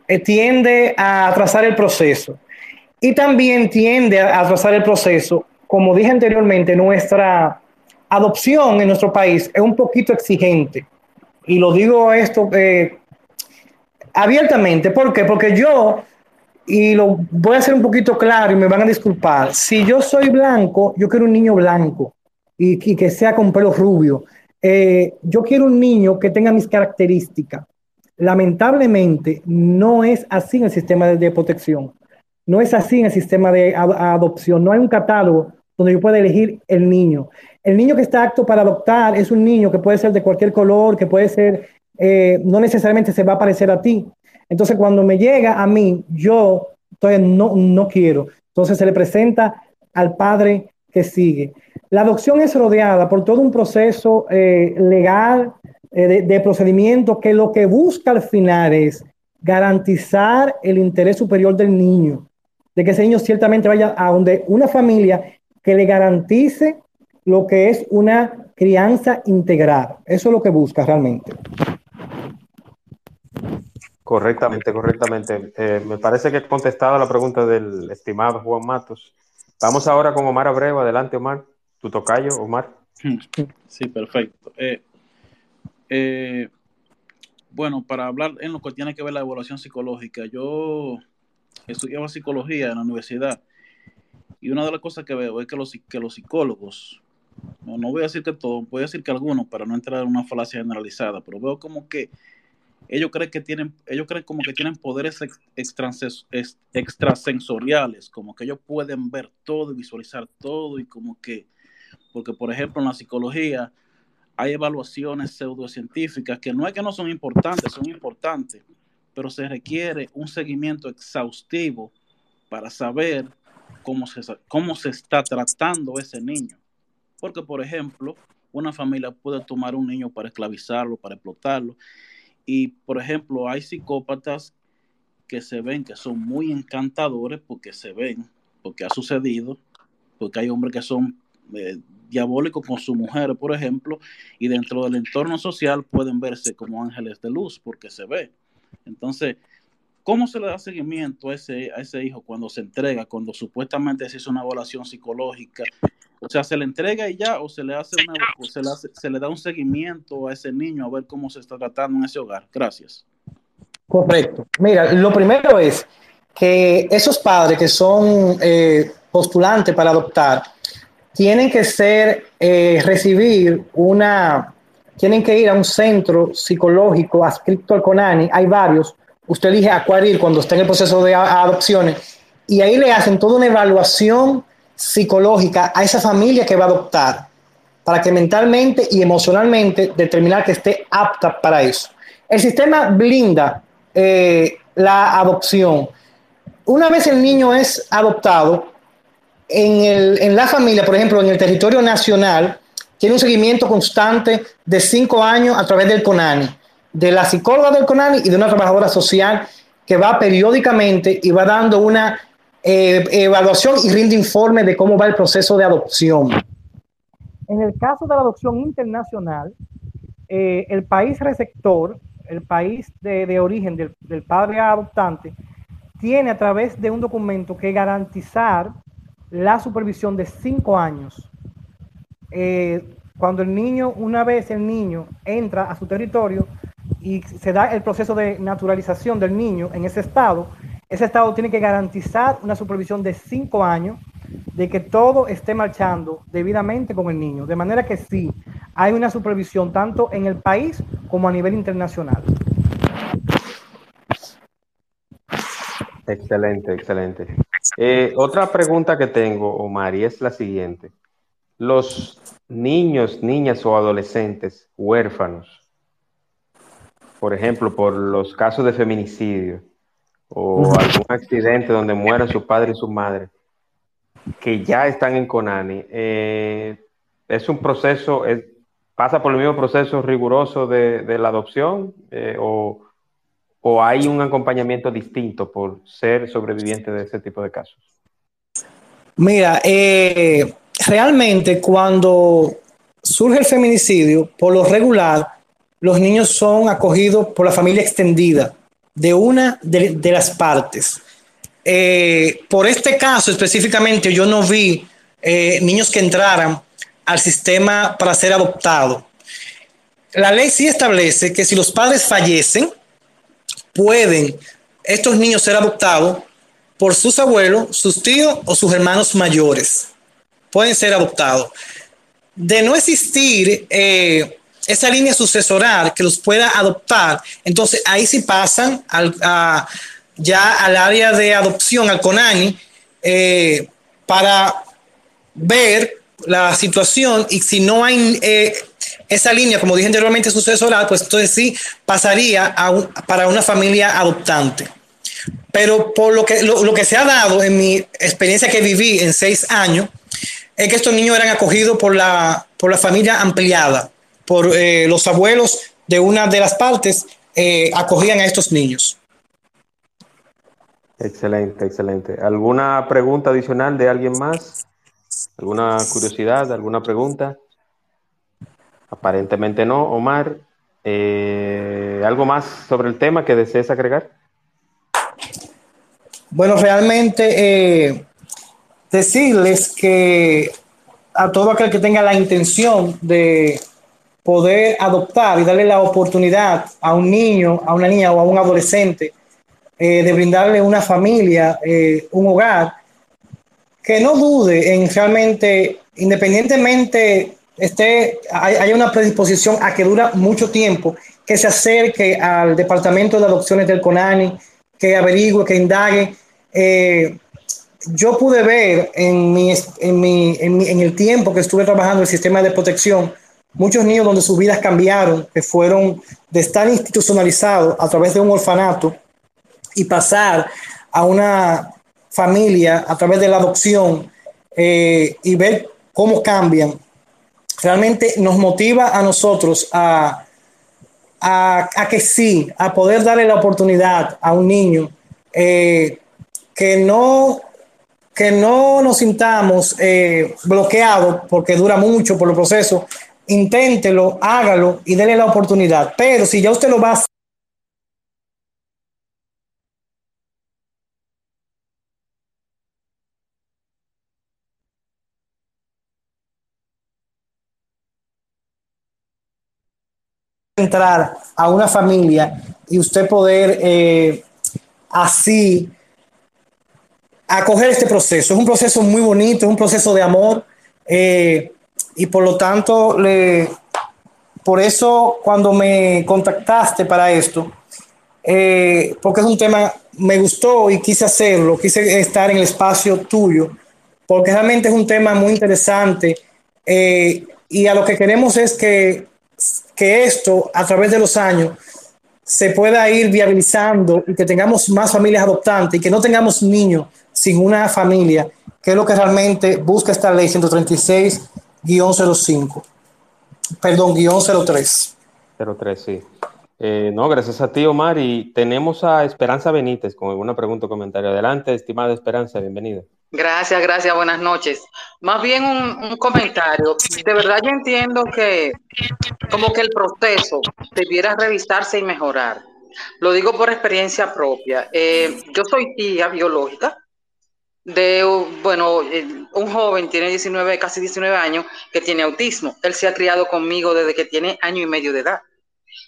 eh, tiende a atrasar el proceso. Y también tiende a atrasar el proceso, como dije anteriormente, nuestra adopción en nuestro país es un poquito exigente. Y lo digo esto eh, abiertamente. ¿Por qué? Porque yo, y lo voy a hacer un poquito claro y me van a disculpar, si yo soy blanco, yo quiero un niño blanco y, que sea con pelo rubio. Eh, yo quiero un niño que tenga mis características. Lamentablemente, no es así en el sistema de, protección. No es así en el sistema de adopción. No hay un catálogo donde yo pueda elegir el niño. El niño que está apto para adoptar es un niño que puede ser de cualquier color, que puede ser, eh, no necesariamente se va a parecer a ti. Entonces, cuando me llega a mí, yo entonces no, no quiero. Entonces se le presenta al padre que sigue. La adopción es rodeada por todo un proceso eh, legal, eh, de, procedimiento que lo que busca al final es garantizar el interés superior del niño, de que ese niño ciertamente vaya a donde una familia que le garantice lo que es una crianza integral. Eso es lo que busca realmente. Correctamente, correctamente. Eh, me parece que he contestado la pregunta del estimado Juan Matos. Vamos ahora con Omar Abreu. Adelante, Omar. Tu tocayo, Omar. Sí, perfecto. Eh, eh, bueno, para hablar en lo que tiene que ver la evaluación psicológica, yo estudiaba psicología en la universidad y una de las cosas que veo es que los, que los psicólogos, no, no voy a decir que todos, voy a decir que algunos para no entrar en una falacia generalizada, pero veo como que ellos creen que tienen, ellos creen como que tienen poderes extrasensoriales, como que ellos pueden ver todo y visualizar todo y como que, porque por ejemplo en la psicología hay evaluaciones pseudocientíficas que no es que no son importantes, son importantes, pero se requiere un seguimiento exhaustivo para saber cómo se, cómo se está tratando ese niño. Porque, por ejemplo, una familia puede tomar un niño para esclavizarlo, para explotarlo. Y, por ejemplo, hay psicópatas que se ven que son muy encantadores porque se ven, porque ha sucedido, porque hay hombres que son eh, diabólico con su mujer, por ejemplo, y dentro del entorno social pueden verse como ángeles de luz porque se ve. Entonces, ¿cómo se le da seguimiento a ese, a ese hijo cuando se entrega, cuando supuestamente se hizo una evaluación psicológica? O sea, ¿se le entrega y ya o se le hace una, se, le se le da un seguimiento a ese niño a ver cómo se está tratando en ese hogar? Gracias. Correcto. Mira, lo primero es que esos padres que son eh, postulantes para adoptar, tienen que ser, eh, recibir una, tienen que ir a un centro psicológico adscrito al CONANI, hay varios, usted elige Acuaril cuando está en el proceso de adopciones, y ahí le hacen toda una evaluación psicológica a esa familia que va a adoptar, para que mentalmente y emocionalmente determinar que esté apta para eso. El sistema blinda eh, la adopción. Una vez el niño es adoptado, en, el, en la familia, por ejemplo, en el territorio nacional, tiene un seguimiento constante de cinco años a través del CONANI, de la psicóloga del CONANI y de una trabajadora social que va periódicamente y va dando una eh, evaluación y rinde informe de cómo va el proceso de adopción. En el caso de la adopción internacional, eh, el país receptor, el país de, de origen del, del padre adoptante, tiene a través de un documento que garantizar la supervisión de cinco años. Eh, cuando el niño, una vez el niño entra a su territorio y se da el proceso de naturalización del niño en ese estado, ese estado tiene que garantizar una supervisión de cinco años de que todo esté marchando debidamente con el niño. De manera que sí, hay una supervisión tanto en el país como a nivel internacional. Excelente, excelente. Eh, otra pregunta que tengo, Omar, y es la siguiente. Los niños, niñas o adolescentes huérfanos, por ejemplo, por los casos de feminicidio o algún accidente donde mueran su padre y su madre, que ya están en Conani, eh, es un proceso, pasa por el mismo proceso riguroso de, la adopción eh, o o hay un acompañamiento distinto por ser sobreviviente de ese tipo de casos? Mira, eh, realmente cuando surge el feminicidio, por lo regular, los niños son acogidos por la familia extendida de una de, las partes. Eh, por este caso específicamente, yo no vi eh, niños que entraran al sistema para ser adoptados. La ley sí establece que si los padres fallecen, pueden estos niños ser adoptados por sus abuelos, sus tíos o sus hermanos mayores. Pueden ser adoptados. De no existir eh, esa línea sucesoral que los pueda adoptar, entonces ahí sí pasan al, ya al área de adopción, al CONANI, eh, para ver la situación y si no hay eh, esa línea, como dije anteriormente, sucesoral, pues entonces sí pasaría para una familia adoptante. Pero por lo que, lo, que se ha dado en mi experiencia que viví en seis años, es que estos niños eran acogidos por la, por la familia ampliada, por eh, los abuelos de una de las partes eh, acogían a estos niños. Excelente, excelente. ¿Alguna pregunta adicional de alguien más? ¿Alguna curiosidad? ¿Alguna pregunta? Aparentemente no. Omar, eh, ¿algo más sobre el tema que desees agregar? Bueno, realmente eh, decirles que a todo aquel que tenga la intención de poder adoptar y darle la oportunidad a un niño, a una niña o a un adolescente eh, de brindarle una familia, un hogar, que no dude en realmente, independientemente esté, hay, una predisposición a que dura mucho tiempo, que se acerque al departamento de adopciones del CONANI, que averigüe, que indague. Eh, yo pude ver en, mi, en, mi, en, el tiempo que estuve trabajando el sistema de protección, muchos niños donde sus vidas cambiaron, que fueron de estar institucionalizados a través de un orfanato y pasar a una familia a través de la adopción eh, y ver cómo cambian, realmente nos motiva a nosotros a, a, que sí, a poder darle la oportunidad a un niño eh, que no que no nos sintamos eh, bloqueados porque dura mucho por el proceso, inténtelo, hágalo y déle la oportunidad. Pero si ya usted lo va a entrar a una familia y usted poder eh, así acoger este proceso. Es un proceso muy bonito, es un proceso de amor eh, y por lo tanto, le, por eso cuando me contactaste para esto, eh, porque es un tema, me gustó y quise hacerlo, quise estar en el espacio tuyo, porque realmente es un tema muy interesante y a lo que queremos es que que esto a través de los años se pueda ir viabilizando y que tengamos más familias adoptantes y que no tengamos niños sin una familia, que es lo que realmente busca esta ley 136-05. Perdón, guion 03. 03, sí. Eh, no, gracias a ti, Omar. Y tenemos a Esperanza Benítez con alguna pregunta o comentario. Adelante, estimada Esperanza, bienvenida. Gracias, gracias, buenas noches. Más bien un, comentario. De verdad yo entiendo que como que el proceso debiera revisarse y mejorar. Lo digo por experiencia propia. Eh, yo soy tía biológica de, bueno, un joven, tiene 19, casi 19 años, que tiene autismo. Él se ha criado conmigo desde que tiene año y medio de edad.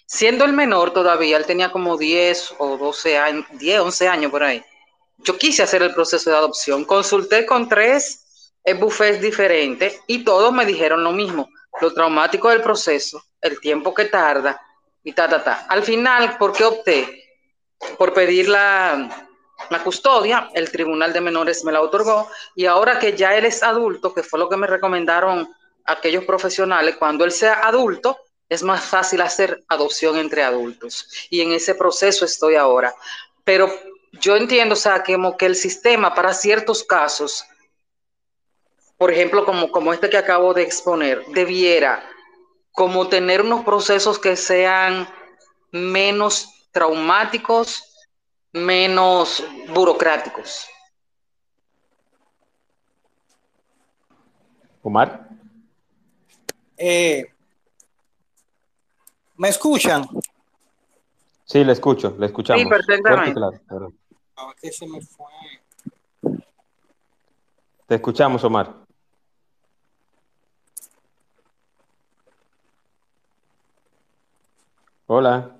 Siendo el menor todavía, él tenía como 10 o 12 años, 10, 11 años por ahí yo quise hacer el proceso de adopción, consulté con tres buffets diferentes y todos me dijeron lo mismo, lo traumático del proceso, el tiempo que tarda y ta, ta, ta. Al final, ¿por qué opté? Por pedir la, la custodia, el Tribunal de Menores me la otorgó y ahora que ya él es adulto, que fue lo que me recomendaron aquellos profesionales, cuando él sea adulto, es más fácil hacer adopción entre adultos. Y en ese proceso estoy ahora. Pero yo entiendo, o sea, que, como que el sistema para ciertos casos, por ejemplo, como, como este que acabo de exponer, debiera como tener unos procesos que sean menos traumáticos, menos burocráticos. Omar. Eh, ¿Me escuchan? Sí, le escucho, le escuchamos. Sí, perfectamente. Te escuchamos, Omar. Hola.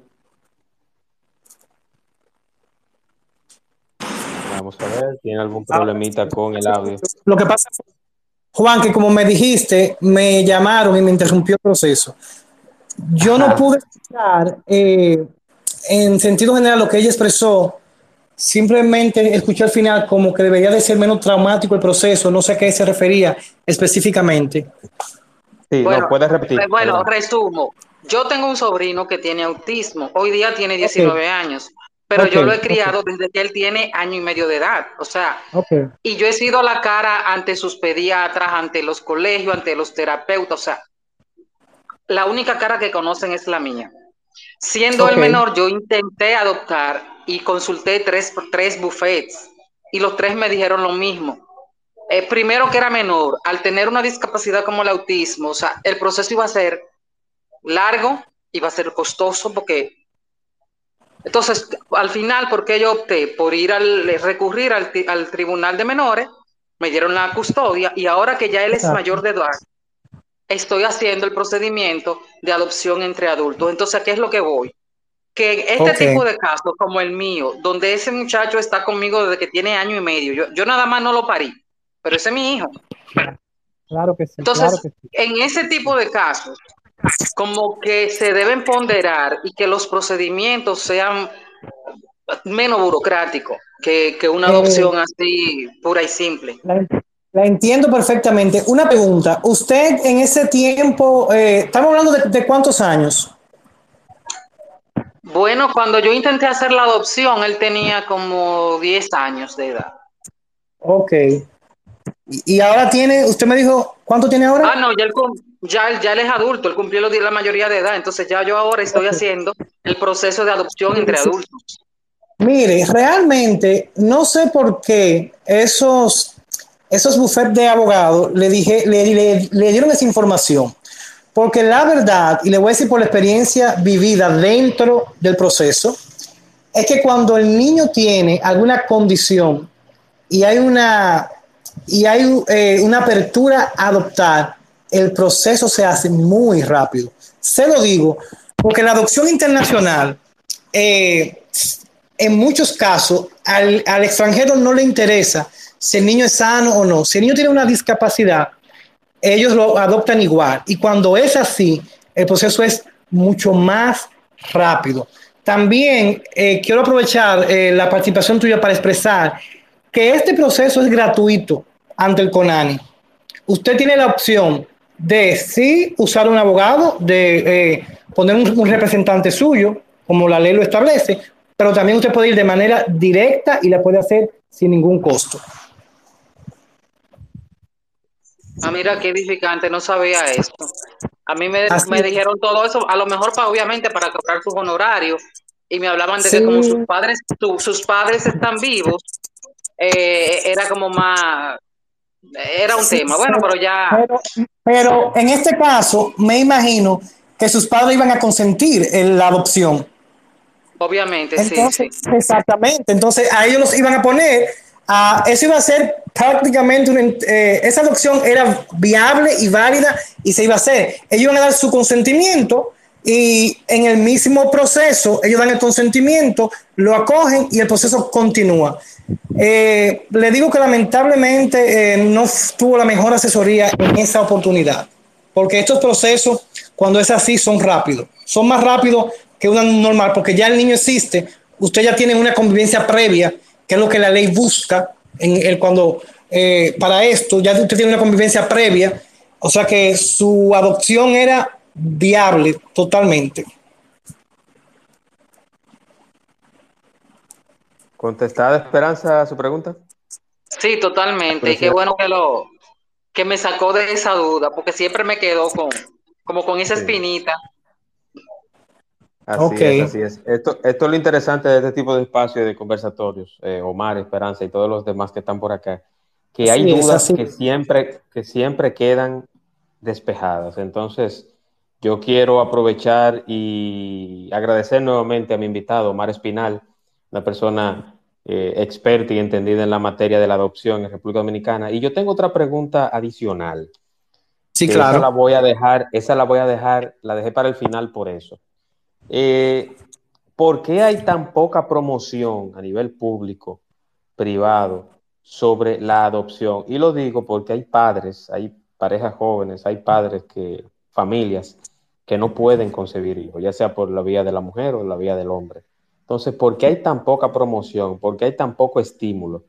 Vamos a ver, ¿tiene algún problemita con el audio? Lo que pasa, Juan, que como me dijiste, me llamaron y me interrumpió el proceso. yo no pude escuchar eh, en sentido general lo que ella expresó, simplemente escuché al final como que debería de ser menos traumático el proceso, no sé a qué se refería específicamente. Sí, Bueno, no, puedes repetir. eh, Bueno, resumo. Yo tengo un sobrino que tiene autismo. Hoy día tiene 19 años, pero yo lo he criado desde que él tiene año y medio de edad. O sea, y yo he sido la cara ante sus pediatras, ante los colegios, ante los terapeutas. O sea, la única cara que conocen es la mía. Siendo el menor, yo intenté adoptar y consulté tres, tres buffets y los tres me dijeron lo mismo. Eh, primero que era menor, al tener una discapacidad como el autismo, o sea, el proceso iba a ser largo, iba a ser costoso porque... Entonces, al final, porque yo opté por ir al recurrir al, al tribunal de menores, me dieron la custodia y ahora que ya él es mayor de edad, estoy haciendo el procedimiento de adopción entre adultos. Entonces, ¿a qué es lo que voy? Que este Ok. tipo de casos como el mío, donde ese muchacho está conmigo desde que tiene año y medio, yo, yo nada más no lo parí, pero ese es mi hijo. claro que sí, Entonces, claro que sí. en ese tipo de casos, como que se deben ponderar y que los procedimientos sean menos burocráticos que, que una Eh, adopción así pura y simple. La, la entiendo perfectamente. Una pregunta, usted en ese tiempo, eh, estamos hablando de, de cuántos años? Bueno, cuando yo intenté hacer la adopción, él tenía como 10 años de edad. Ok. Y, y ahora tiene, usted me dijo, ¿cuánto tiene ahora? Ah, no, ya él, ya, ya él es adulto, él cumplió los la mayoría de edad, entonces ya yo ahora estoy haciendo el proceso de adopción entre adultos. Mire, realmente no sé por qué esos, esos bufetes de abogados le, dije, le, le- le dieron esa información. Porque la verdad, y le voy a decir por la experiencia vivida dentro del proceso, es que cuando el niño tiene alguna condición y hay una, y hay, eh, una apertura a adoptar, el proceso se hace muy rápido. Se lo digo, porque la adopción internacional, eh, en muchos casos, al, al extranjero no le interesa si el niño es sano o no. Si el niño tiene una discapacidad, ellos lo adoptan igual. Y cuando es así, el proceso es mucho más rápido. También eh, quiero aprovechar eh, la participación tuya para expresar que este proceso es gratuito ante el CONANI. Usted tiene la opción de sí usar un abogado, de eh, poner un, un representante suyo, como la ley lo establece, pero también usted puede ir de manera directa y la puede hacer sin ningún costo. Ah, mira, qué edificante, no sabía esto. A mí me, me dijeron todo eso, a lo mejor para, obviamente para cobrar sus honorarios, y me hablaban de Sí. que como sus padres, su- sus padres están vivos, eh, era como más, era un Sí, tema. Bueno, pero ya, Pero, pero en este caso, me imagino que sus padres iban a consentir en la adopción. obviamente, sí, sí. exactamente. Entonces, a ellos los iban a poner, a, eso iba a ser prácticamente, una, eh, esa adopción era viable y válida y se iba a hacer. Ellos iban a dar su consentimiento y en el mismo proceso, ellos dan el consentimiento, lo acogen y el proceso continúa. Eh, le digo que lamentablemente eh, no tuvo la mejor asesoría en esa oportunidad, porque estos procesos, cuando es así, son rápidos. Son más rápidos que una normal, porque ya el niño existe, usted ya tiene una convivencia previa, que es lo que la ley busca en el, cuando eh, para esto, ya usted tiene una convivencia previa, o sea que su adopción era viable totalmente. ¿Contestada Esperanza a su pregunta? Sí, totalmente. Y qué bueno que lo, que me sacó de esa duda, porque siempre me quedó con, como con esa Sí. Así es, así es. Esto, esto es lo interesante de este tipo de espacios de conversatorios, eh, Omar, Esperanza y todos los demás que están por acá, que hay Sí, dudas que siempre, que siempre quedan despejadas. Entonces, yo quiero aprovechar y agradecer nuevamente a mi invitado, Omar Espinal, una persona eh, experta y entendida en la materia de la adopción en República Dominicana. Y yo tengo otra pregunta adicional. Sí, Esa la claro. voy a dejar, esa la voy a dejar, la dejé para el final por eso. Eh, ¿Por qué hay tan poca promoción a nivel público, privado, sobre la adopción? Y lo digo porque hay padres, hay parejas jóvenes, hay padres que, familias que no pueden concebir hijos, ya sea por la vía de la mujer o la vía del hombre. Entonces, ¿por qué hay tan poca promoción? ¿Por qué hay tan poco estímulo?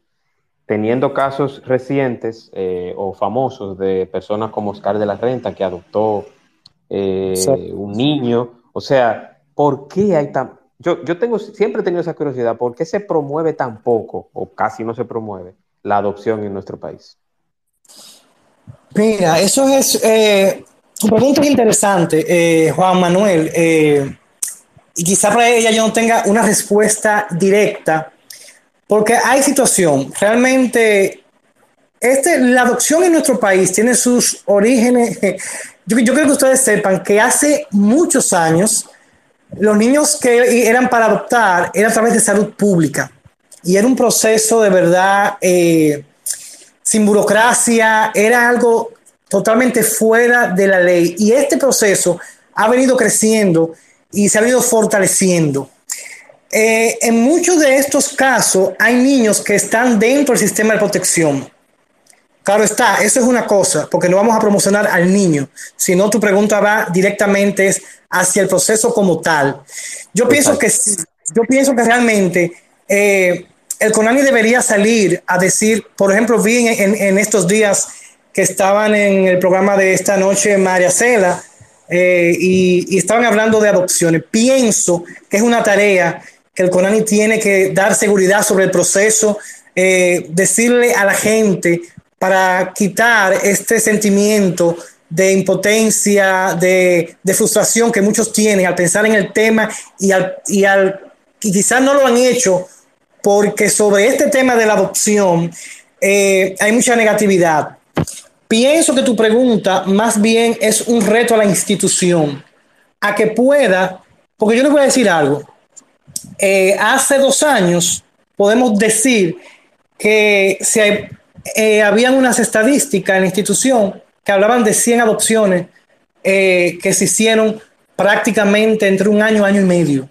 Teniendo casos recientes eh, o famosos de personas como Oscar de la Renta, que adoptó eh, un niño. O sea, ¿por qué hay tan... Yo, yo tengo, siempre he tenido esa curiosidad, ¿por qué se promueve tan poco o casi no se promueve la adopción en nuestro país? Mira, eso es, eh, tu pregunta es interesante, eh, Juan Manuel, eh, y quizá para ella yo no tenga una respuesta directa, porque hay situación, realmente, este, la adopción en nuestro país tiene sus orígenes, yo, yo creo que ustedes sepan que hace muchos años, los niños que eran para adoptar eran a través de salud pública, y era un proceso de verdad... Eh, sin burocracia, era algo totalmente fuera de la ley. Y este proceso ha venido creciendo y se ha venido fortaleciendo. Eh, en muchos de estos casos hay niños que están dentro del sistema de protección. Claro está, eso es una cosa, porque no vamos a promocionar al niño, sino tu pregunta va directamente hacia el proceso como tal. Yo pienso que yo pienso que realmente eh, el CONANI debería salir a decir, por ejemplo, vi en, estos días que estaban en el programa de esta noche María Cela eh, y, estaban hablando de adopciones. Pienso que es una tarea que el CONANI tiene que dar seguridad sobre el proceso, eh, decirle a la gente para quitar este sentimiento de impotencia, de, frustración que muchos tienen al pensar en el tema y, al, y, al, y quizás no lo han hecho porque sobre este tema de la adopción eh, hay mucha negatividad. Pienso que tu pregunta más bien es un reto a la institución, a que pueda, porque yo les voy a decir algo, eh, hace dos años podemos decir que se, eh, habían unas estadísticas en la institución que hablaban de 100 adopciones que se hicieron prácticamente entre un año, año y medio.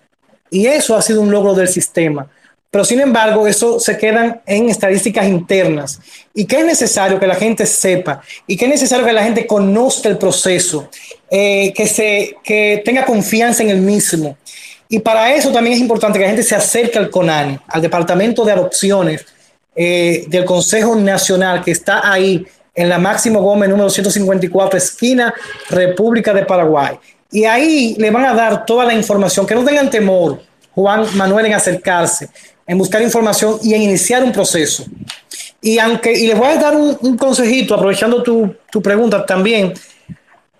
Y eso ha sido un logro del sistema. Pero sin embargo, eso se quedan en estadísticas internas. Y que es necesario que la gente sepa y que es necesario que la gente conozca el proceso, eh, que, se, que tenga confianza en el mismo. Y para eso también es importante que la gente se acerque al CONANI, al Departamento de Adopciones eh, del Consejo Nacional, que está ahí en la Máximo Gómez número 154, esquina República de Paraguay. Y ahí le van a dar toda la información, que no tengan temor, Juan Manuel, en acercarse en buscar información y en iniciar un proceso. Y aunque, y les voy a dar un, consejito, aprovechando tu, tu, pregunta también,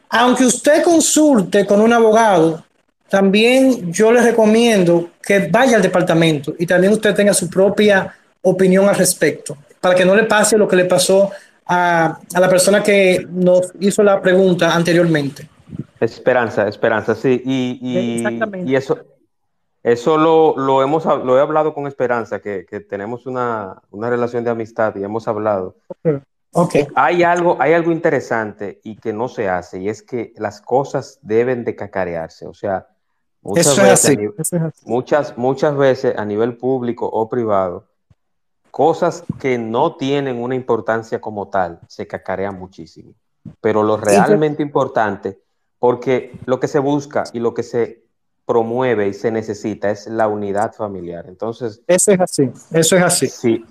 aunque usted consulte con un abogado, también yo les recomiendo que vaya al departamento y también usted tenga su propia opinión al respecto, para que no le pase lo que le pasó a, a la persona que nos hizo la pregunta anteriormente. Esperanza, esperanza, sí. Y, y, y eso, eso lo, lo, hemos, lo he hablado con Esperanza, que, que tenemos una, una, relación de amistad y hemos hablado. Okay. Hay, algo, hay algo interesante y que no se hace, y es que las cosas deben de cacarearse. O sea, muchas, veces, muchas, muchas veces a nivel público o privado, cosas que no tienen una importancia como tal se cacarean muchísimo. Pero lo realmente importante, porque lo que se busca y lo que se promueve y se necesita es la unidad familiar. Entonces, eso es así, eso es así. Si,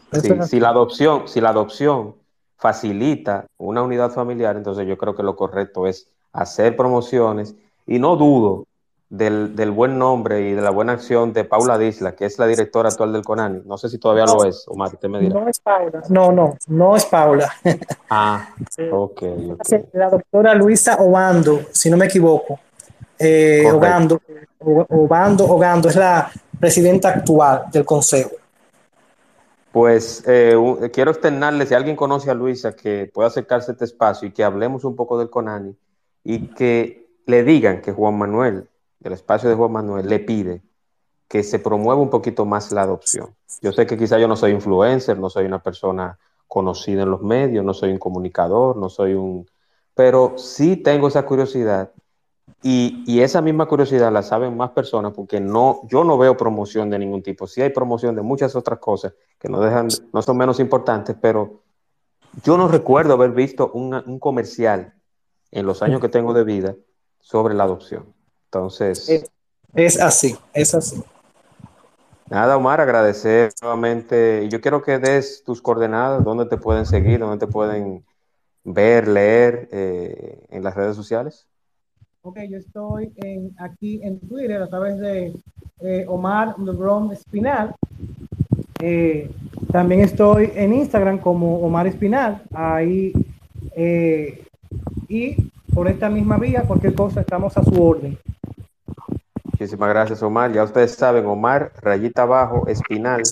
si la adopción, si la adopción facilita una unidad familiar, entonces yo creo que lo correcto es hacer promociones y no dudo del, del, buen nombre y de la buena acción de Paula Disla, que es la directora actual del CONANI. No sé si todavía lo es, Omar, te me dirá. No es Paula, no, no, no es Paula. Ah, ok. okay. La doctora Luisa Obando, si no me equivoco. Eh, Ogando, Obando, Ogando es la presidenta actual del Consejo. Pues eh, quiero externarle, si alguien conoce a Luisa, que pueda acercarse a este espacio y que hablemos un poco del CONANI y que le digan que Juan Manuel, el espacio de Juan Manuel, le pide que se promueva un poquito más la adopción. Yo sé que quizá yo no soy influencer, no soy una persona conocida en los medios, no soy un comunicador, no soy un... Pero sí tengo esa curiosidad y, esa misma curiosidad la saben más personas porque no, yo no veo promoción de ningún tipo. Sí hay promoción de muchas otras cosas que no, dejan, no son menos importantes, pero yo no recuerdo haber visto un comercial en los años que tengo de vida sobre la adopción. Entonces... Es, es así, es así. Nada, Omar, agradecer nuevamente. Yo quiero que des tus coordenadas, dónde te pueden seguir, dónde te pueden ver, leer eh, en las redes sociales. Ok, yo estoy en, aquí en Twitter a través de eh, Omar Lebron Espinal. Eh, también estoy en Instagram como Omar Espinal. Ahí eh, y por esta misma vía, cualquier cosa, estamos a su orden. Muchísimas gracias, Omar. Ya ustedes saben, Omar, rayita abajo, espinal.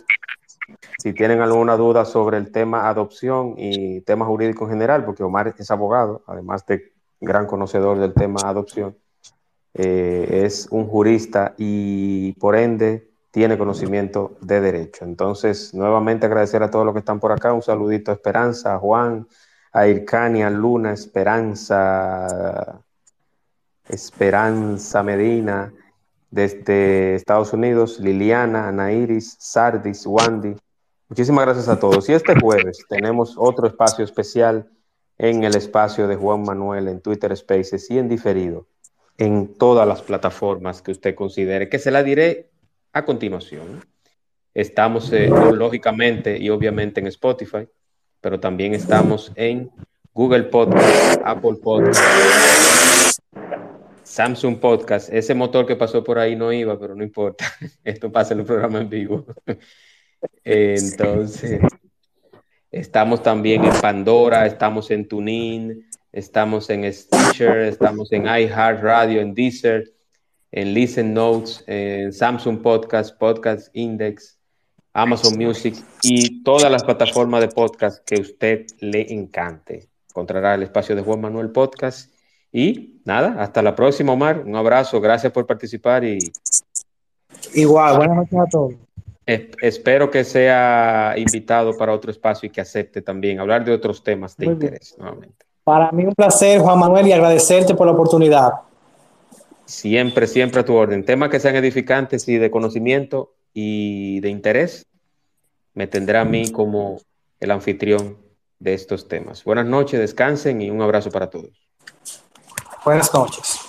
Si tienen alguna duda sobre el tema adopción y tema jurídico en general, porque Omar es abogado, además de gran conocedor del tema adopción, eh, es un jurista y por ende tiene conocimiento de derecho. Entonces, nuevamente agradecer a todos los que están por acá. Un saludito a Esperanza, a Juan, a Ircania, Luna, Esperanza, Esperanza Medina, desde Estados Unidos, Liliana, Anairis, Sardis, Wandy. Muchísimas gracias a todos. Y este jueves tenemos otro espacio especial en el espacio de Juan Manuel en Twitter Spaces y en diferido en todas las plataformas que usted considere, que se la diré a continuación. Estamos eh, lógicamente y obviamente en Spotify, pero también estamos en Google Podcast, Apple Podcast, Samsung Podcast. Ese motor que pasó por ahí no iba, pero no importa. Esto pasa en el programa en vivo. Entonces, estamos también en Pandora, estamos en TuneIn, estamos en Stitcher, estamos en iHeartRadio, en Deezer, en Listen Notes, en Samsung Podcast, Podcast Index, Amazon Music y todas las plataformas de podcast que usted le encante. Encontrará el espacio de Juan Manuel Podcast. Y nada, hasta la próxima, Omar. Un abrazo, gracias por participar y. Igual, buenas noches a todos. espero que sea invitado para otro espacio y que acepte también hablar de otros temas de interés nuevamente. Para mí un placer, Juan Manuel, y agradecerte por la oportunidad. Siempre, siempre a tu orden. Temas que sean edificantes y de conocimiento y de interés, me tendrá a mí como el anfitrión de estos temas. Buenas noches, descansen y un abrazo para todos. Buenas noches.